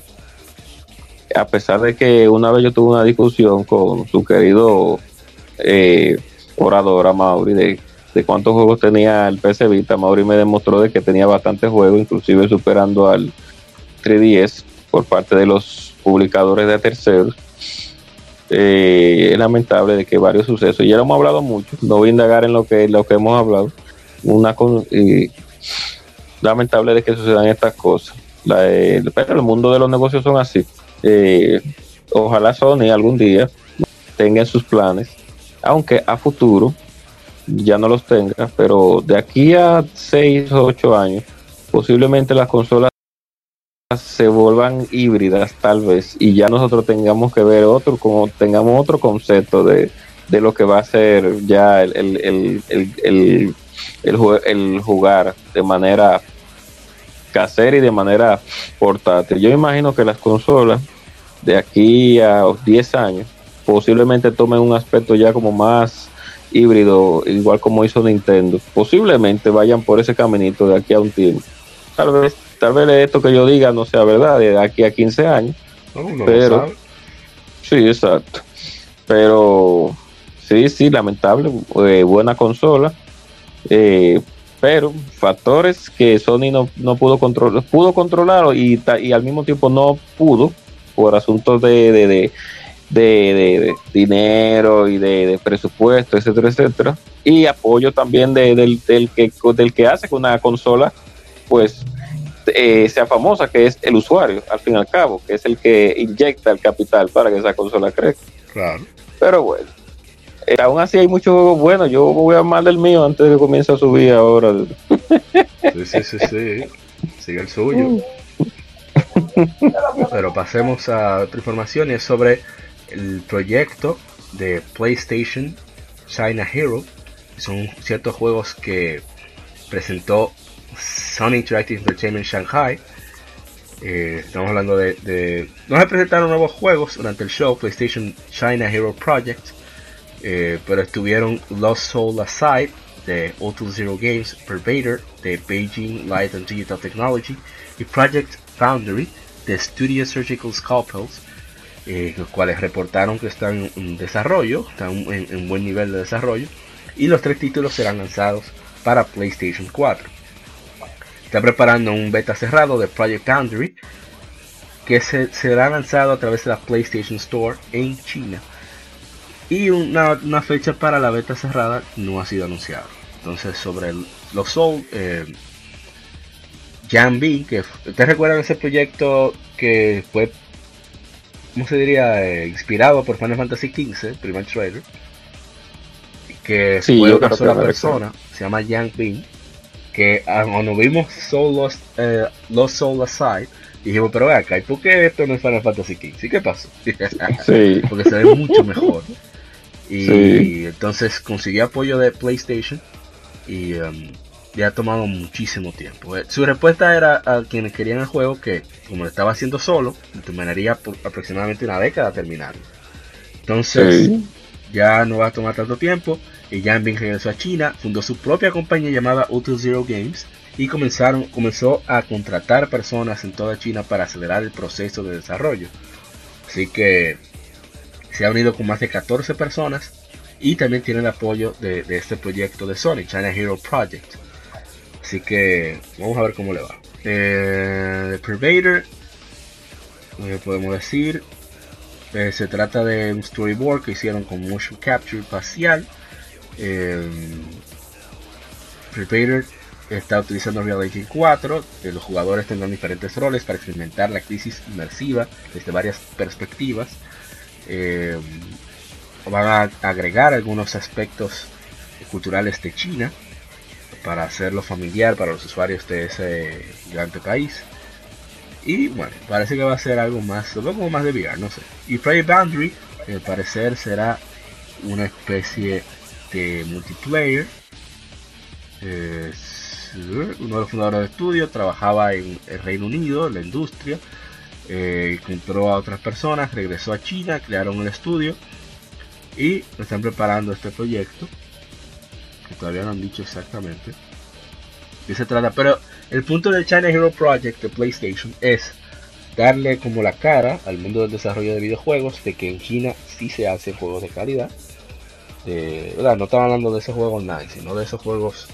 a pesar de que una vez yo tuve una discusión con su querido eh, orador Amaury de, de cuántos juegos tenía el PC Vita, Amaury me demostró de que tenía bastantes juegos, inclusive superando al 3DS por parte de los publicadores de terceros. Eh, es lamentable de que varios sucesos, ya lo hemos hablado mucho, no voy a indagar en lo que, lo que hemos hablado, una lamentable de que sucedan estas cosas. Eh, pero el mundo de los negocios son así. Eh, ojalá Sony algún día tenga en sus planes, aunque a futuro ya no los tenga, pero de aquí a 6 o 8 años, posiblemente las consolas se vuelvan híbridas tal vez y ya nosotros tengamos que ver otro como tengamos otro concepto de, de lo que va a ser ya el, el, el, el, jugar de manera casera y de manera portátil. Yo imagino que las consolas de aquí a 10 años posiblemente tomen un aspecto ya como más híbrido, igual como hizo Nintendo. Posiblemente vayan por ese caminito de aquí a un tiempo. Tal vez, tal vez esto que yo diga no sea verdad de aquí a 15 años. No, uno no Pero-. Sí, exacto. Pero sí, sí, lamentable. eh, buena consola. eh, pero factores que Sony no, no pudo controlar, pudo controlar y, y al mismo tiempo no pudo por asuntos de, de, de, de- de- de dinero y de, de presupuesto, etcétera, etcétera. Y apoyo también de- del, del, que, del que hace que una consola pues eh, sea famosa, que es el usuario, al fin y al cabo, que es el que inyecta el capital para que esa consola crezca. Claro. Pero bueno, eh, aún así hay muchos juegos buenos. Yo voy a armar del mío antes de que comience a subir ahora. Sí, sí, sí, sí. Sigue el suyo. <laughs> Pero pasemos a otra información y es sobre el proyecto de PlayStation China Hero. Son ciertos juegos que presentó Sony Interactive Entertainment Shanghai. Eh, estamos hablando de. No se presentaron nuevos juegos durante el show PlayStation China Hero Project. eh, pero estuvieron Lost Soul Aside de O2 Zero Games, Pervader de Beijing Light and Digital Technology y Project Foundry de Studio Surgical Scalpels, eh, los cuales reportaron que están en desarrollo, están en, en buen nivel de desarrollo, y los tres títulos serán lanzados para PlayStation 4. Está preparando un beta cerrado de Project Foundry que se, será lanzado a través de la PlayStation Store en China. Y una, fecha para la beta cerrada no ha sido anunciada. Entonces, sobre los Soul, eh, Jan B, que ¿ustedes recuerdan ese proyecto que fue, ¿cómo se diría? Eh, inspirado por Final Fantasy XV, primer trailer. Que Sí, fue una sola persona, se llama Yang Bin. Que ah, cuando vimos Soul Lost, eh, Lost Soul Aside, dijimos, pero acá, ¿y por qué esto no es Final Fantasy XV? ¿Y qué pasó? <laughs> Sí, porque se ve mucho mejor. Y Sí. entonces consiguió apoyo de PlayStation y um, le ha tomado muchísimo tiempo. Eh, Su respuesta era a quienes querían el juego que, como lo estaba haciendo solo, le tomaría por aproximadamente una década terminarlo. Entonces, sí. ya no va a tomar tanto tiempo. Y Jan Bin regresó a China, fundó su propia compañía llamada Auto Zero Games y comenzaron, comenzó a contratar personas en toda China para acelerar el proceso de desarrollo. Así que se ha unido con más de 14 personas y también tiene el apoyo de, de este proyecto de Sony, China Hero Project. Así que vamos a ver cómo le va. Eh, The Pervader, eh, podemos decir, eh, se trata de un storyboard que hicieron con motion capture facial. Eh, Preparer está utilizando Real Engine 4. que los jugadores tendrán diferentes roles para experimentar la crisis inmersiva desde varias perspectivas. Eh, van a agregar algunos aspectos culturales de China. Para hacerlo familiar para los usuarios de ese gigante país. Y bueno, parece que va a ser algo más, como más de VR, no sé. Y Project Boundary, al parecer será una especie de multiplayer. uno de los fundadores del estudio trabajaba en el Reino Unido, en la industria. Eh, encontró a otras personas, regresó a China, crearon el estudio y están preparando este proyecto todavía no han dicho exactamente qué se trata. Pero el punto del China Hero Project de PlayStation es darle como la cara al mundo del desarrollo de videojuegos de que en China sí se hacen juegos de calidad. ¿verdad? No estaba hablando de esos juegos online, sino de esos juegos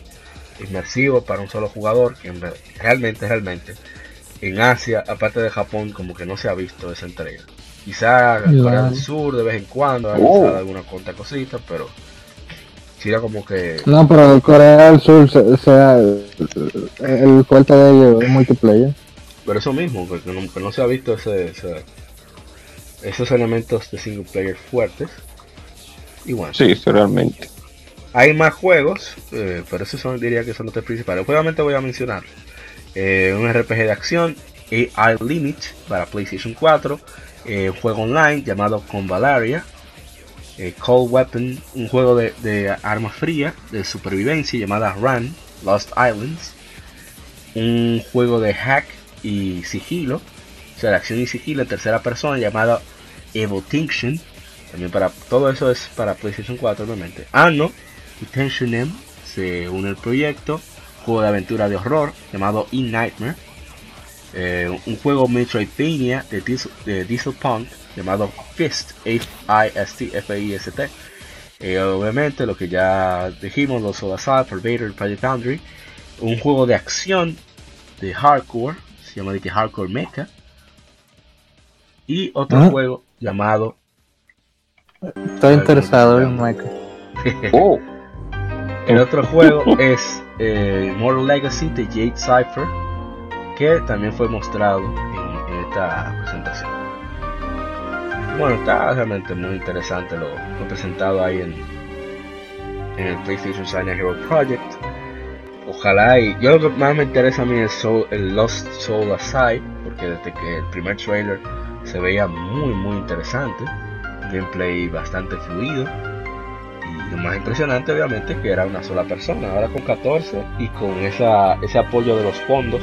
inmersivos para un solo jugador, que realmente, realmente, en Asia, aparte de Japón, como que no se ha visto esa entrega. Quizá en Corea del Sur de vez en cuando, ha oh. alguna cuanta cosita, pero como que. No, pero Corea del Sur, sea, el fuerte de ellos es multiplayer. Pero eso mismo, que no, se ha visto ese, esos elementos de single player fuertes. Y bueno. Sí, realmente. Hay más juegos, eh, pero esos son, diría que son los tres principales. Obviamente voy a mencionar eh, un RPG de acción, AI Limit para PlayStation 4, eh, un juego online llamado Convalaria, eh, Cold Weapon, un juego de, de arma fría de supervivencia llamada Run, Lost Islands, un juego de hack y sigilo, o sea, de acción y sigilo en tercera persona llamado Evotinction, también para todo eso es para PlayStation 4 obviamente. Anno Tension M se une el proyecto, juego de aventura de horror llamado In Nightmare, eh, un juego Metroidvania de de Diesel Punk llamado Fist, F-I-S-T, F-I-S-T. Eh, obviamente, lo que ya dijimos, los Assault, Pervader, Project Foundry. Un juego de acción de hardcore, se llama de Hardcore Mecha. Y otro ah. juego llamado. Estoy interesado en Mecha. <laughs> oh. El otro juego es eh, Mortal Legacy de Jade Cypher, que también fue mostrado en esta presentación. Bueno, está realmente muy interesante lo, presentado ahí en, en el PlayStation China Hero Project. Ojalá y yo lo que más me interesa a mí es el Lost Soul Aside, porque desde que el primer trailer se veía muy muy interesante, gameplay bastante fluido y lo más impresionante obviamente que era una sola persona, ahora con 14 y con esa, ese apoyo de los fondos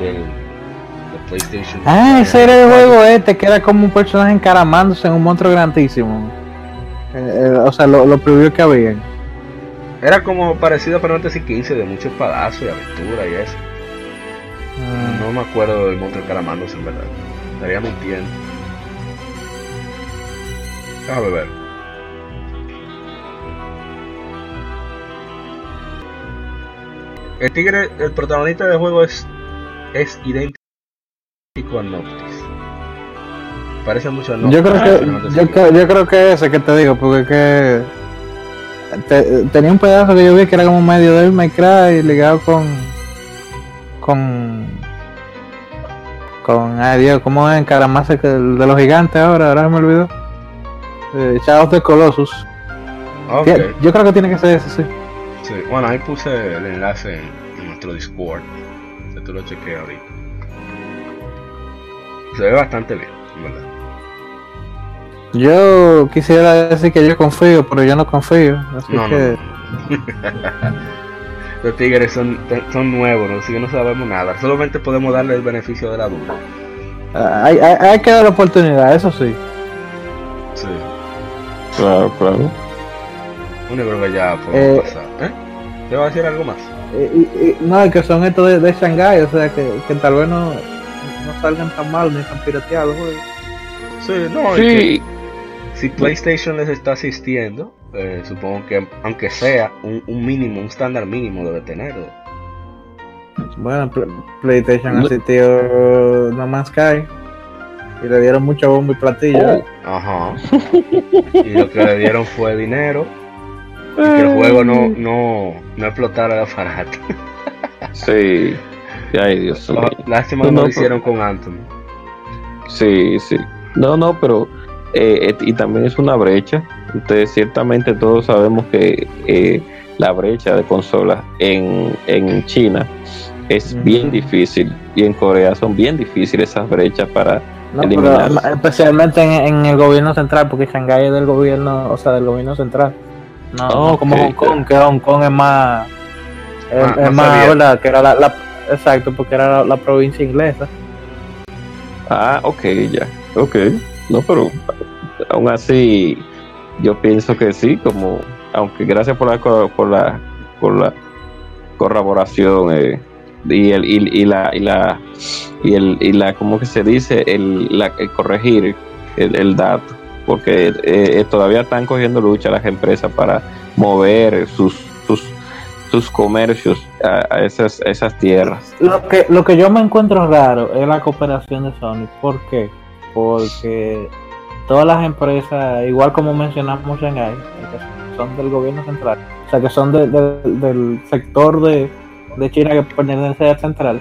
del PlayStation. Ah, ese era el juego este, que era como un personaje encaramándose en un monstruo grandísimo. Eh, eh, o sea, lo, lo que había. Era como parecido a Final Fantasy 15 de mucho espadazo y aventura y eso. Ah. No me acuerdo del monstruo encaramándose en verdad. Estaría mintiendo. Déjame ver. El tigre, el protagonista del juego es, es idéntico con Noctis. Parece mucho a Noctis. Yo creo que, yo, creo que ese que te digo, porque que tenía un pedazo que yo vi que era como medio del My Cry ligado con con con ay Dios, ¿cómo es encaramarse el de los gigantes ahora? Ahora me olvidó. Eh, Shadow de Colossus. Yo creo que tiene que ser ese, sí. Sí, bueno, ahí puse el enlace en, nuestro Discord. Si tú lo chequeas ahorita. Se ve bastante bien, ¿verdad? Yo quisiera decir que yo confío, pero yo no confío. Así que. <laughs> Los tigres son, son nuevos, así que no sabemos nada. Solamente podemos darle el beneficio de la duda. Ah, hay, hay, hay, que dar la oportunidad, eso sí. Sí. Claro, claro. Bueno, creo que ya podemos eh, pasar. ¿Eh? ¿Te va a decir algo más? Eh, y, no, que son estos de, de Shanghai, o sea, que, que tal vez no no salgan tan mal ni tan pirateados, Sí, no, sí. si PlayStation les está asistiendo, eh, supongo que aunque sea un, mínimo, un estándar mínimo debe tenerlo. Bueno, PlayStation asistió No Man's Sky y le dieron mucho bombo y platillo. Oh. Ajá. y lo que le dieron fue dinero y que el juego no, no, no explotara la aparato. sí. Ay, Dios mío. Lástima que no, lo hicieron con Anthony. Sí, sí. No, no, pero. Eh, y también es una brecha. Ustedes, ciertamente, todos sabemos que eh, la brecha de consolas en, en China es bien difícil y en Corea son bien difíciles esas brechas para No, eliminar. pero especialmente en, en el gobierno central, porque Shanghái es del gobierno, o sea, del gobierno central. No, no Ok, como Hong Kong, que Hong Kong es más, es, Más- es más. ¿verdad? Que era la, la- exacto, porque era la, provincia inglesa. Ah, ok, ya, ok. No, pero aún así, yo pienso que sí, como, aunque gracias por la, por la, por la corroboración eh, y, el, y, y la, y la, y el, y la, ¿cómo que se dice? El, la, el corregir el, el dato, porque eh, eh, todavía están cogiendo lucha las empresas para mover sus, sus, sus comercios a, esas, esas tierras. Lo que, lo que yo me encuentro raro es la cooperación de Sony. ¿Por qué? Porque todas las empresas, igual como mencionamos Shanghai, son del gobierno central, o sea, que son de- de- del sector de, de China que pertenece al central,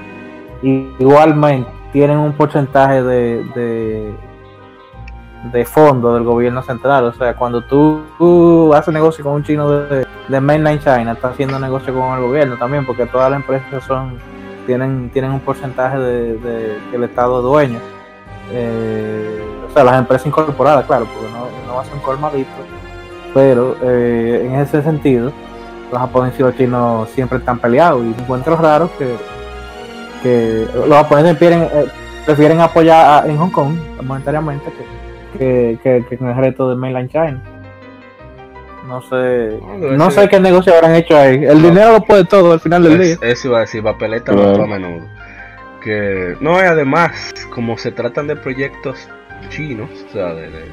igualmente tienen un porcentaje de, de fondo del gobierno central. O sea, cuando tú, haces negocio con un chino de, de mainland China, estás haciendo negocio con el gobierno también, porque todas las empresas son tienen tienen un porcentaje de, el Estado es dueño. Eh, o sea, las empresas incorporadas, claro, porque no, no va a ser un colmadito. Pero eh, en ese sentido, los japoneses y los chinos siempre están peleados y encuentro raro que, que los japoneses prefieren, eh, prefieren apoyar a- en Hong Kong monetariamente que, que, que, que con el resto de mainland China. No sé, No, sé qué negocio habrán hecho ahí. El No. dinero lo puede todo al final del día. Es- eso iba a decir, papeleta Claro. a menudo. Que no, y además, como se tratan de proyectos chinos, o sea, de, de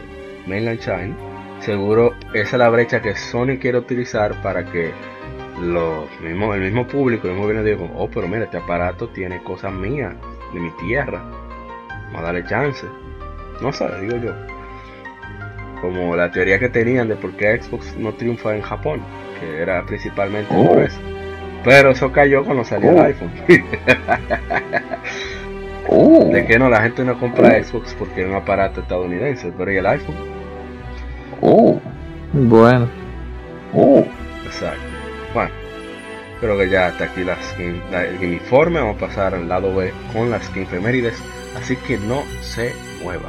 mainland China, seguro esa es la brecha que Sony quiere utilizar para que los mismos, el mismo público, el mismo gobierno diga, oh, pero mira, este aparato tiene cosas mías, de mi tierra, vamos a darle chance. No sé, digo yo. Como la teoría que tenían de por qué Xbox no triunfa en Japón, que era principalmente Oh. por eso. Pero eso cayó cuando salió el Oh. iPhone. <laughs> Oh, De que no, la gente no compra Xbox porque es un aparato estadounidense, pero ¿y el iPhone? oh, Bueno. oh. Exacto. Bueno, creo que ya hasta aquí la skin- la- el informe. Vamos a pasar al lado B con las skin efemérides. Así que no se mueva.